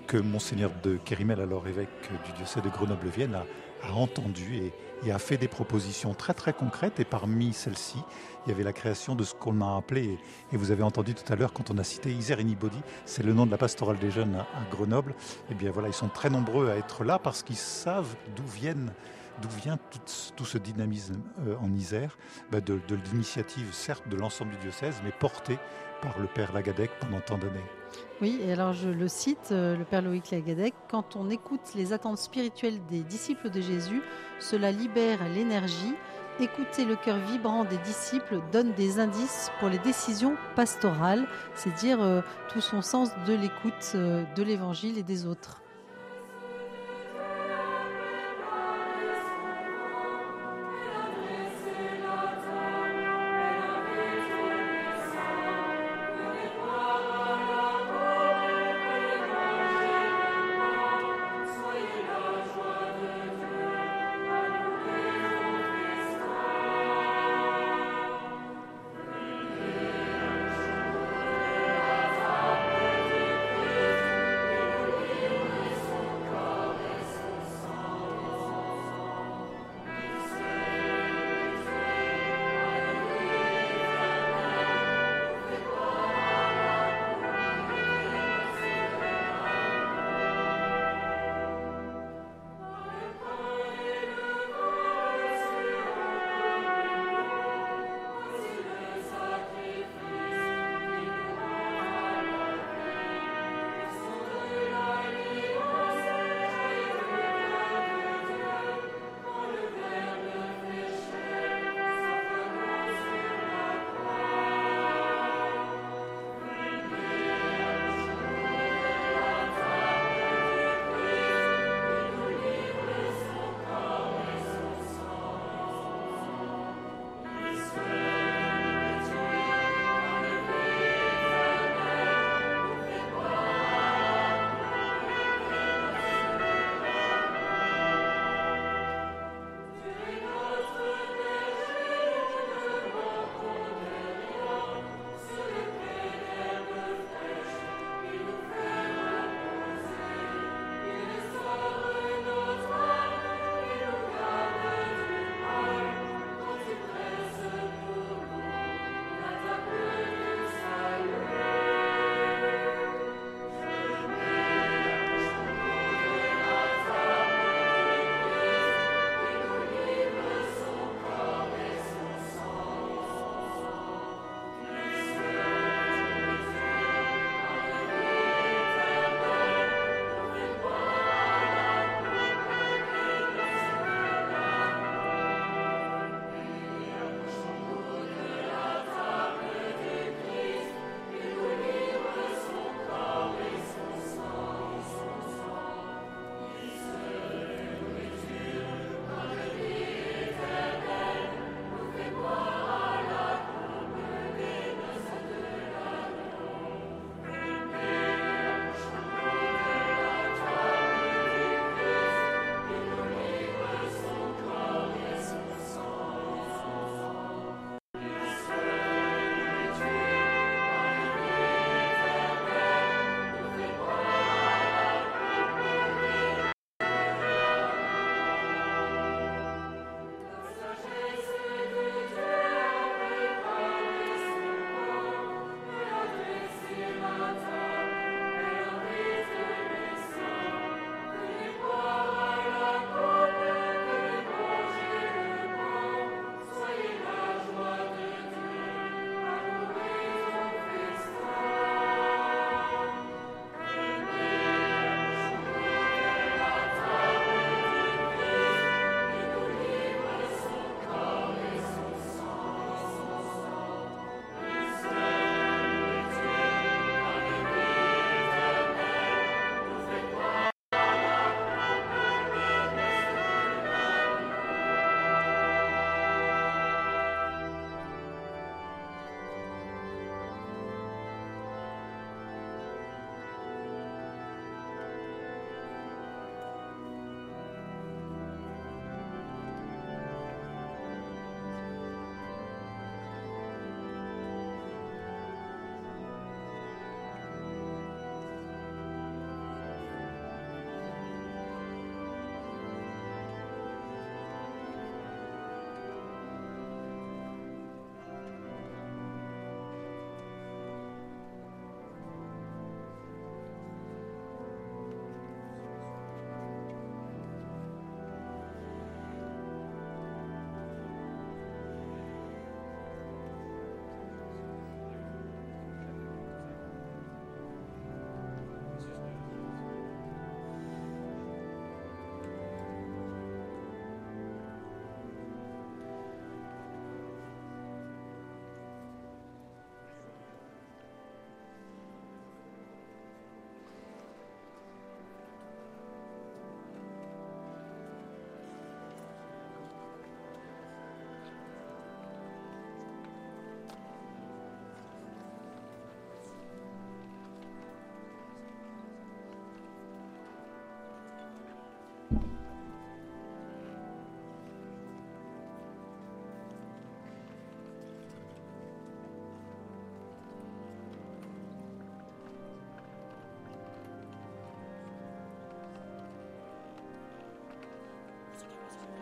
que Monseigneur de Kérimel, alors évêque du diocèse de Grenoble-Vienne, a, a entendues et a fait des propositions très très concrètes. Et parmi celles-ci, il y avait la création de ce qu'on a appelé, et vous avez entendu tout à l'heure quand on a cité Isère Anybody, c'est le nom de la pastorale des jeunes à, Grenoble. Et bien voilà, ils sont très nombreux à être là parce qu'ils savent d'où vient tout, ce dynamisme euh, en Isère, bah, de l'initiative certes de l'ensemble du diocèse, mais portée par le père Lagadec pendant tant d'années. Oui, et alors je le cite, euh, le Père Loïc Lagadec, quand on écoute les attentes spirituelles des disciples de Jésus, cela libère l'énergie. Écouter le cœur vibrant des disciples donne des indices pour les décisions pastorales, c'est dire euh, tout son sens de l'écoute euh, de l'évangile et des autres. Thank you.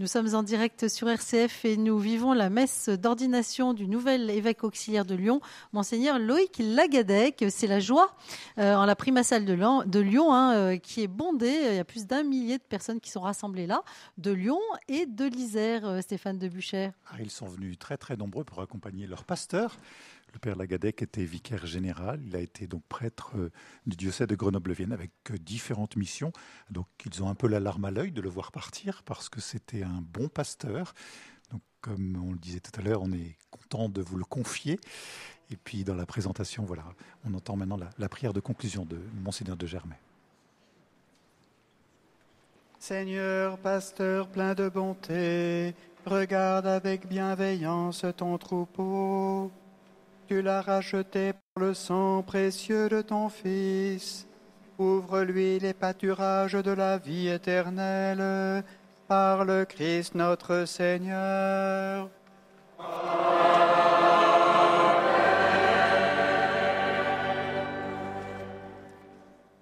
Nous sommes en direct sur RCF et nous vivons la messe d'ordination du nouvel évêque auxiliaire de Lyon, Monseigneur Loïc Lagadec. C'est la joie euh, en la primassale de, de Lyon hein, euh, qui est bondée. Il y a plus d'un millier de personnes qui sont rassemblées là, de Lyon et de l'Isère, euh, Stéphane de. Ah, ils sont venus très très nombreux pour accompagner leur pasteur. Le père Lagadec était vicaire général. Il a été donc prêtre euh, du diocèse de Grenoble-Vienne avec euh, différentes missions. Donc ils ont un peu la larme à l'œil de le voir partir parce que c'était un bon pasteur. Donc comme on le disait tout à l'heure, on est content de vous le confier. Et puis dans la présentation, voilà, on entend maintenant la, prière de conclusion de Monseigneur de Germay. Seigneur, pasteur plein de bonté, regarde avec bienveillance ton troupeau. Tu l'as racheté par le sang précieux de ton Fils. Ouvre-lui les pâturages de la vie éternelle par le Christ notre Seigneur.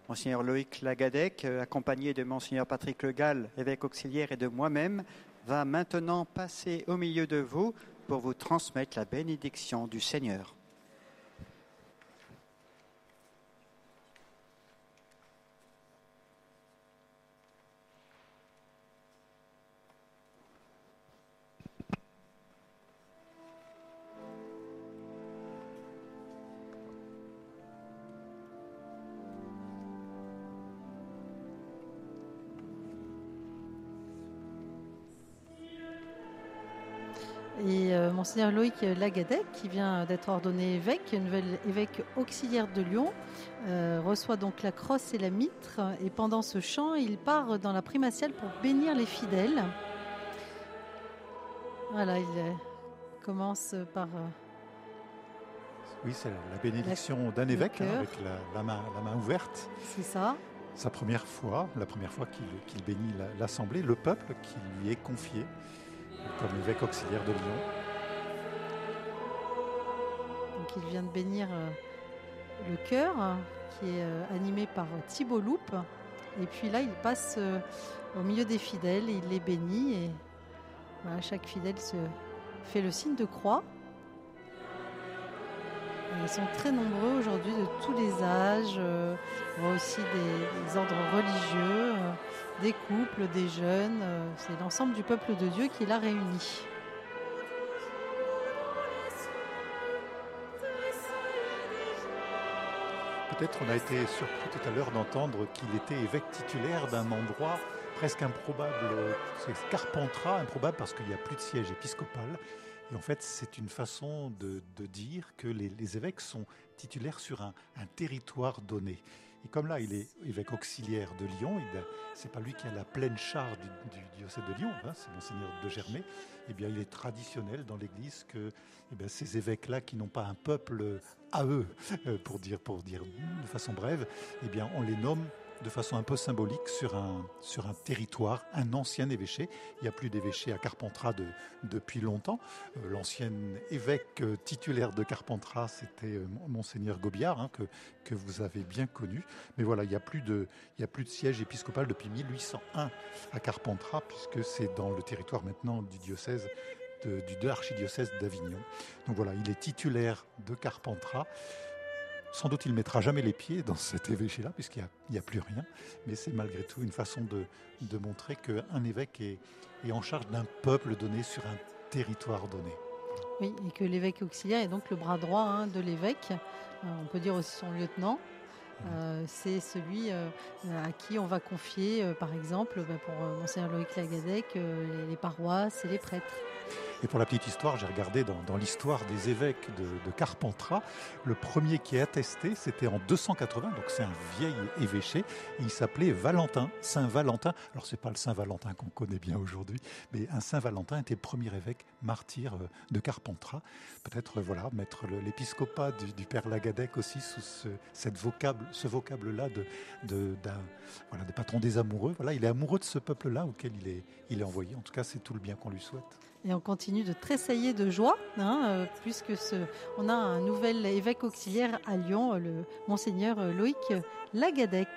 Monseigneur Loïc Lagadec, accompagné de Monseigneur Patrick Le Gall, évêque auxiliaire, et de moi-même, va maintenant passer au milieu de vous pour vous transmettre la bénédiction du Seigneur. Monseigneur Loïc Lagadec, qui vient d'être ordonné évêque, nouvel évêque auxiliaire de Lyon, euh, reçoit donc la crosse et la mitre. Et pendant ce chant, il part dans la primatiale pour bénir les fidèles. Voilà, il euh, commence par. euh, Oui, c'est la bénédiction d'un évêque, hein, avec la, la main, la main ouverte. C'est ça. Sa première fois, la première fois qu'il bénit la- l'Assemblée, le peuple qui lui est confié comme évêque auxiliaire de Lyon. Il vient de bénir euh, le chœur qui est euh, animé par euh, Thibault Loupe. Et puis là, il passe au milieu des fidèles, il les bénit et chaque fidèle se fait le signe de croix. Ils sont très nombreux aujourd'hui de tous les âges. on voit aussi des, des ordres religieux, des couples, des jeunes. C'est l'ensemble du peuple de Dieu qui l'a réuni. Peut-être on a été surpris tout à l'heure d'entendre qu'il était évêque titulaire d'un endroit presque improbable. C'est Carpentras, improbable parce qu'il n'y a plus de siège épiscopal. Et en fait, c'est une façon de, dire que les, évêques sont titulaires sur un, territoire donné. Et comme là, il est évêque auxiliaire de Lyon, c'est pas lui qui a la pleine charge du, diocèse de Lyon, hein, c'est monseigneur de Germay. Eh bien, il est traditionnel dans l'Église que eh ces évêques-là, qui n'ont pas un peuple à eux, euh, pour dire, pour dire de façon brève, eh bien, on les nomme de façon un peu symbolique sur un, sur un territoire, un ancien évêché. Il n'y a plus d'évêché à Carpentras de- depuis longtemps. Euh, L'ancien évêque euh, titulaire de Carpentras, c'était Monseigneur Gobiard, hein, que, que vous avez bien connu. Mais voilà, il n'y a, a plus de siège épiscopal depuis 1801 à Carpentras, puisque c'est dans le territoire maintenant du diocèse de, de l'archidiocèse d'Avignon. Donc voilà, il est titulaire de Carpentras. Sans doute, il ne mettra jamais les pieds dans cet évêché-là, puisqu'il n'y a, plus rien. Mais c'est malgré tout une façon de, montrer qu'un évêque est, est en charge d'un peuple donné sur un territoire donné. Oui, et que l'évêque auxiliaire est donc le bras droit hein, de l'évêque. Euh, on peut dire aussi son lieutenant. Euh, c'est celui euh, à qui on va confier, euh, par exemple, bah, pour Monseigneur Loïc Lagadec, les, paroisses et les prêtres. Et pour la petite histoire, j'ai regardé dans, l'histoire des évêques de, Carpentras. Le premier qui est attesté, c'était en 280, donc c'est un vieil évêché. Il s'appelait Valentin, Saint Valentin. Alors c'est pas le Saint Valentin qu'on connaît bien aujourd'hui, mais un Saint Valentin était le premier évêque martyr de Carpentras. Peut-être voilà mettre l'épiscopat du, père Lagadec aussi sous ce, cette vocable, ce vocable-là de, de- d'un voilà des patrons des amoureux. Voilà, il est amoureux de ce peuple-là auquel il est, il est envoyé. En tout cas, c'est tout le bien qu'on lui souhaite. Et on continue de tressailler de joie, hein, euh, puisque ce, on a un nouvel évêque auxiliaire à Lyon, euh, le Monseigneur euh, Loïc Lagadec.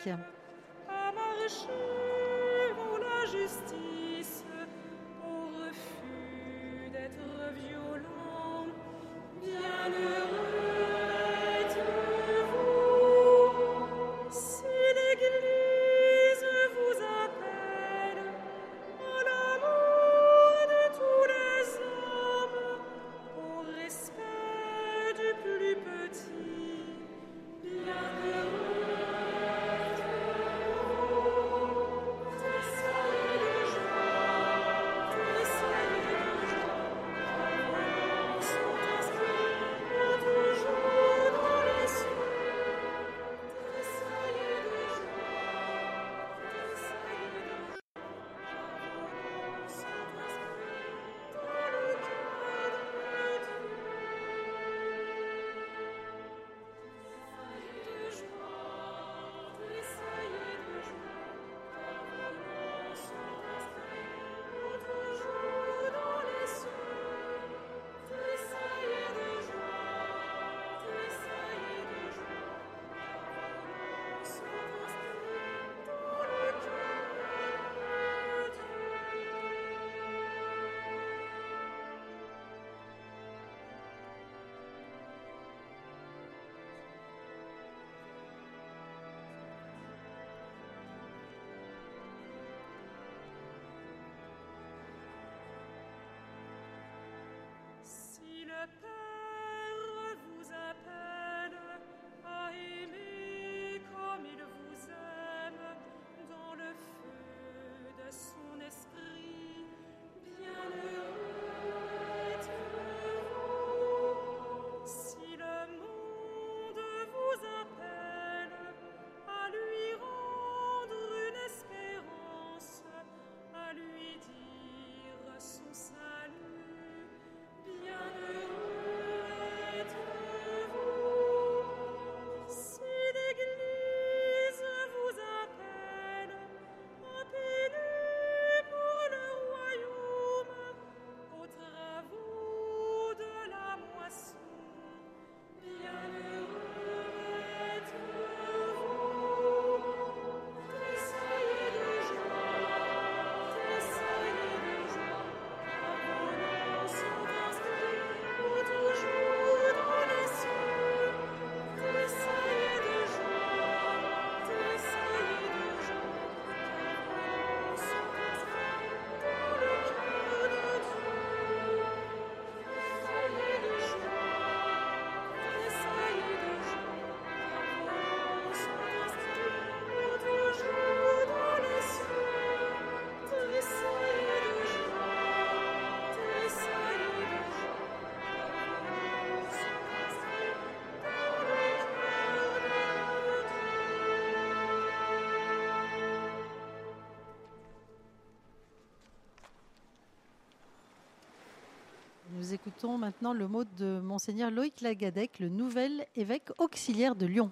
Écoutons maintenant le mot de Monseigneur Loïc Lagadec, le nouvel évêque auxiliaire de Lyon.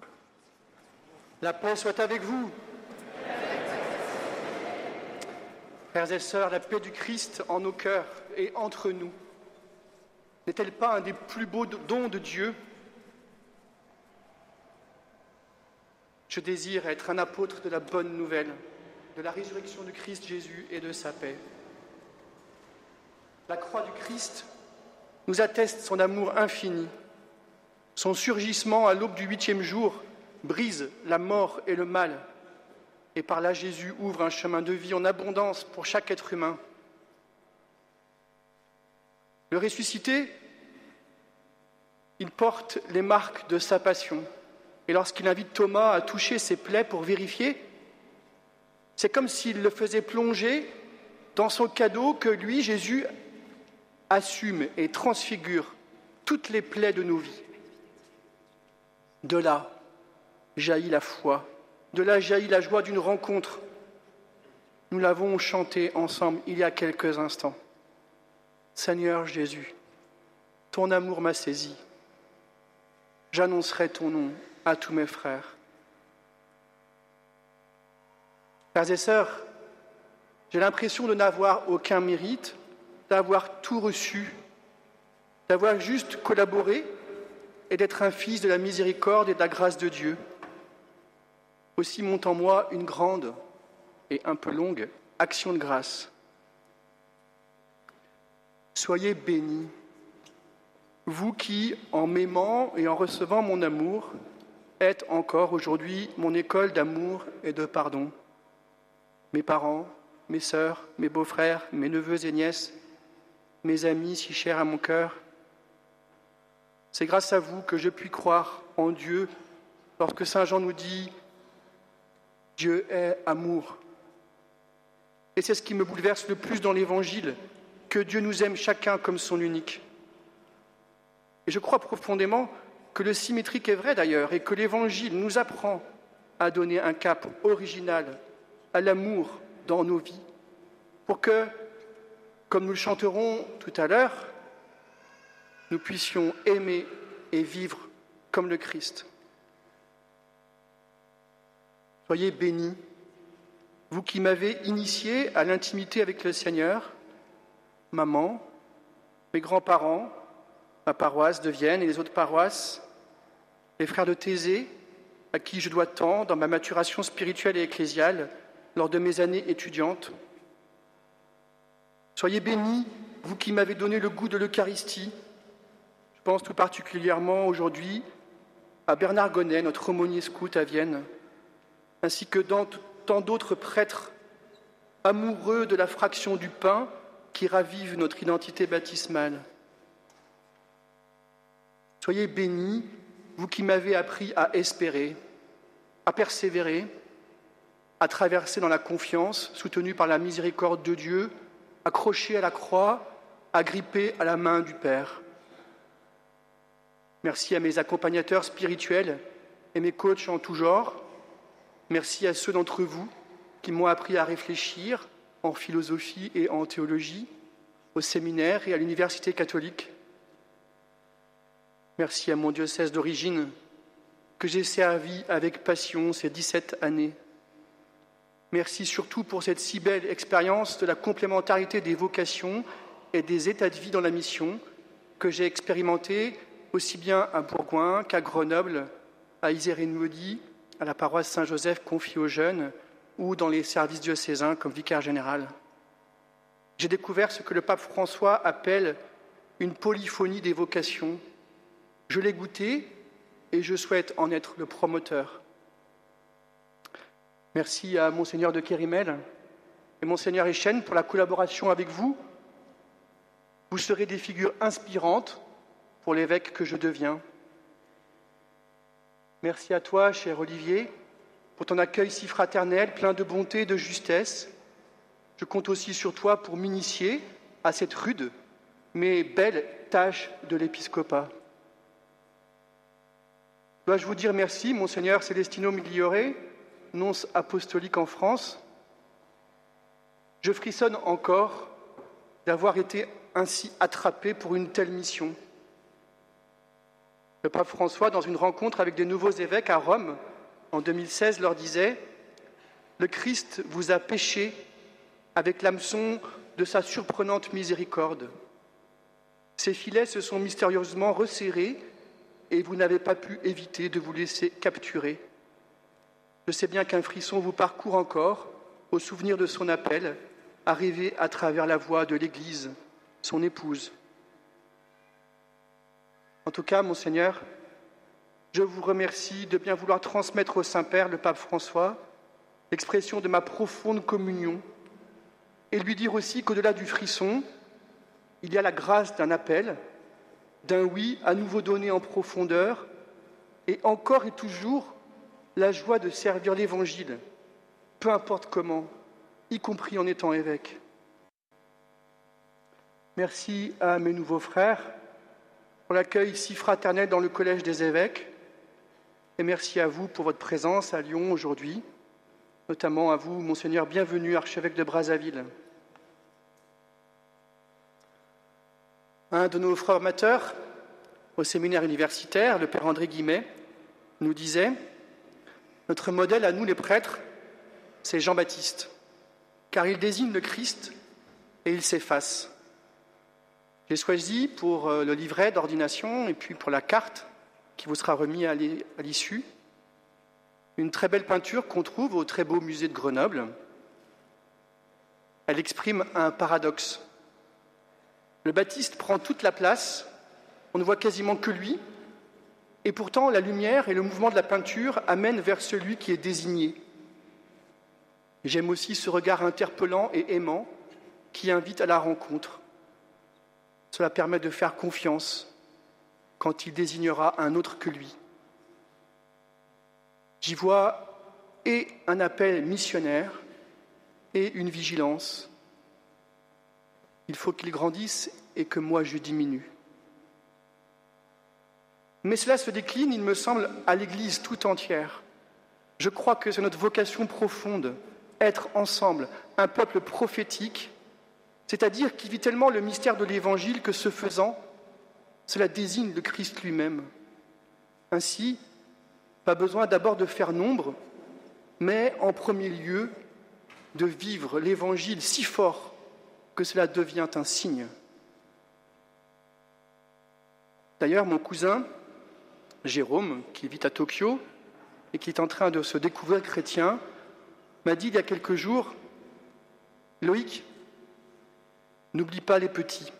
La paix soit avec vous. Frères et sœurs, la paix du Christ en nos cœurs et entre nous n'est-elle pas un des plus beaux dons de Dieu? Je désire être un apôtre de la bonne nouvelle, de la résurrection du Christ Jésus et de sa paix. La croix du Christ nous atteste son amour infini. Son surgissement à l'aube du huitième jour brise la mort et le mal. Et par là, Jésus ouvre un chemin de vie en abondance pour chaque être humain. Le ressuscité, il porte les marques de sa passion. Et lorsqu'il invite Thomas à toucher ses plaies pour vérifier, c'est comme s'il le faisait plonger dans son cadeau que lui, Jésus, assume et transfigure toutes les plaies de nos vies. De là jaillit la foi, de là jaillit la joie d'une rencontre. Nous l'avons chanté ensemble il y a quelques instants. Seigneur Jésus, ton amour m'a saisi. J'annoncerai ton nom à tous mes frères. Frères et sœurs, j'ai l'impression de n'avoir aucun mérite, d'avoir tout reçu, d'avoir juste collaboré et d'être un fils de la miséricorde et de la grâce de Dieu. Aussi monte en moi une grande et un peu longue action de grâce. Soyez bénis, vous qui, en m'aimant et en recevant mon amour, êtes encore aujourd'hui mon école d'amour et de pardon. Mes parents, mes sœurs, mes beaux-frères, mes neveux et nièces, mes amis si chers à mon cœur. C'est grâce à vous que je puis croire en Dieu lorsque Saint Jean nous dit Dieu est amour. Et c'est ce qui me bouleverse le plus dans l'Évangile, que Dieu nous aime chacun comme son unique. Et je crois profondément que le symétrique est vrai d'ailleurs, et que l'Évangile nous apprend à donner un cap original à l'amour dans nos vies, pour que comme nous le chanterons tout à l'heure, nous puissions aimer et vivre comme le Christ. Soyez bénis, vous qui m'avez initié à l'intimité avec le Seigneur, maman, mes grands-parents, ma paroisse de Vienne et les autres paroisses, les frères de Thésée, à qui je dois tant dans ma maturation spirituelle et ecclésiale lors de mes années étudiantes, Soyez bénis, vous qui m'avez donné le goût de l'Eucharistie. Je pense tout particulièrement aujourd'hui à Bernard Gonnet, notre aumônier scout à Vienne, ainsi que dans tant d'autres prêtres amoureux de la fraction du pain qui ravive notre identité baptismale. Soyez bénis, vous qui m'avez appris à espérer, à persévérer, à traverser dans la confiance, soutenu par la miséricorde de Dieu, accroché à la croix, agrippé à la main du Père. Merci à mes accompagnateurs spirituels et mes coachs en tout genre. Merci à ceux d'entre vous qui m'ont appris à réfléchir en philosophie et en théologie, au séminaire et à l'université catholique. Merci à mon diocèse d'origine que j'ai servi avec passion ces 17 années. Merci surtout pour cette si belle expérience de la complémentarité des vocations et des états de vie dans la mission que j'ai expérimenté aussi bien à Bourgoin qu'à Grenoble, à Isère-et-Maudit, à la paroisse Saint-Joseph confiée aux jeunes ou dans les services diocésains comme vicaire général. J'ai découvert ce que le pape François appelle une polyphonie des vocations. Je l'ai goûté et je souhaite en être le promoteur. Merci à Monseigneur de Kérimel et Monseigneur Echen pour la collaboration avec vous. Vous serez des figures inspirantes pour l'évêque que je deviens. Merci à toi, cher Olivier, pour ton accueil si fraternel, plein de bonté et de justesse. Je compte aussi sur toi pour m'initier à cette rude mais belle tâche de l'épiscopat. Dois-je vous dire merci, monseigneur Celestino Migliore, nonce apostolique en France Je frissonne encore d'avoir été ainsi attrapé pour une telle mission. Le pape François, dans une rencontre avec des nouveaux évêques à Rome en 2016, leur disait Le Christ vous a péché avec l'hameçon de sa surprenante miséricorde. Ses filets se sont mystérieusement resserrés et vous n'avez pas pu éviter de vous laisser capturer. Je sais bien qu'un frisson vous parcourt encore au souvenir de son appel, arrivé à travers la voix de l'Église, son épouse. En tout cas, Monseigneur, je vous remercie de bien vouloir transmettre au Saint-Père, le pape François, l'expression de ma profonde communion et lui dire aussi qu'au-delà du frisson, il y a la grâce d'un appel, d'un oui à nouveau donné en profondeur, et encore et toujours la joie de servir l'Évangile, peu importe comment, y compris en étant évêque. Merci à mes nouveaux frères pour l'accueil si fraternel dans le Collège des évêques, et merci à vous pour votre présence à Lyon aujourd'hui, notamment à vous, Monseigneur, bienvenu, archevêque de Brazzaville. Un de nos formateurs au séminaire universitaire, le Père André Guimet, nous disait Notre modèle à nous, les prêtres, c'est Jean-Baptiste, car il désigne le Christ et il s'efface. J'ai choisi pour euh, le livret d'ordination et puis pour la carte qui vous sera remise à l'issue une très belle peinture qu'on trouve au très beau musée de Grenoble. Elle exprime un paradoxe. Le Baptiste prend toute la place, on ne voit quasiment que lui, et pourtant la lumière et le mouvement de la peinture amènent vers celui qui est désigné. J'aime aussi ce regard interpellant et aimant qui invite à la rencontre. Cela permet de faire confiance quand il désignera un autre que lui. J'y vois et un appel missionnaire et une vigilance il faut qu'il grandisse et que moi je diminue. Mais cela se décline, il me semble, à l'Église tout entière. Je crois que c'est notre vocation profonde, être ensemble, un peuple prophétique, c'est-à-dire qui vit tellement le mystère de l'Évangile que ce faisant, cela désigne le Christ lui-même. Ainsi, pas besoin d'abord de faire nombre, mais en premier lieu de vivre l'Évangile si fort que cela devient un signe. D'ailleurs, mon cousin, Jérôme, qui vit à Tokyo et qui est en train de se découvrir chrétien, m'a dit il y a quelques jours, Loïc, n'oublie pas les petits.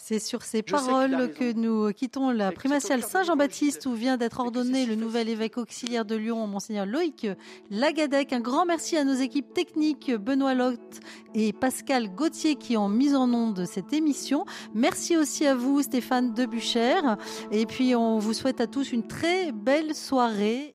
C'est sur ces paroles que nous quittons la primatiale Saint-Jean-Baptiste où vient d'être ordonné le nouvel évêque auxiliaire de Lyon, monseigneur Loïc Lagadec. Un grand merci à nos équipes techniques Benoît Lotte et Pascal Gauthier qui ont mis en onde cette émission. Merci aussi à vous Stéphane Debuchère et puis on vous souhaite à tous une très belle soirée.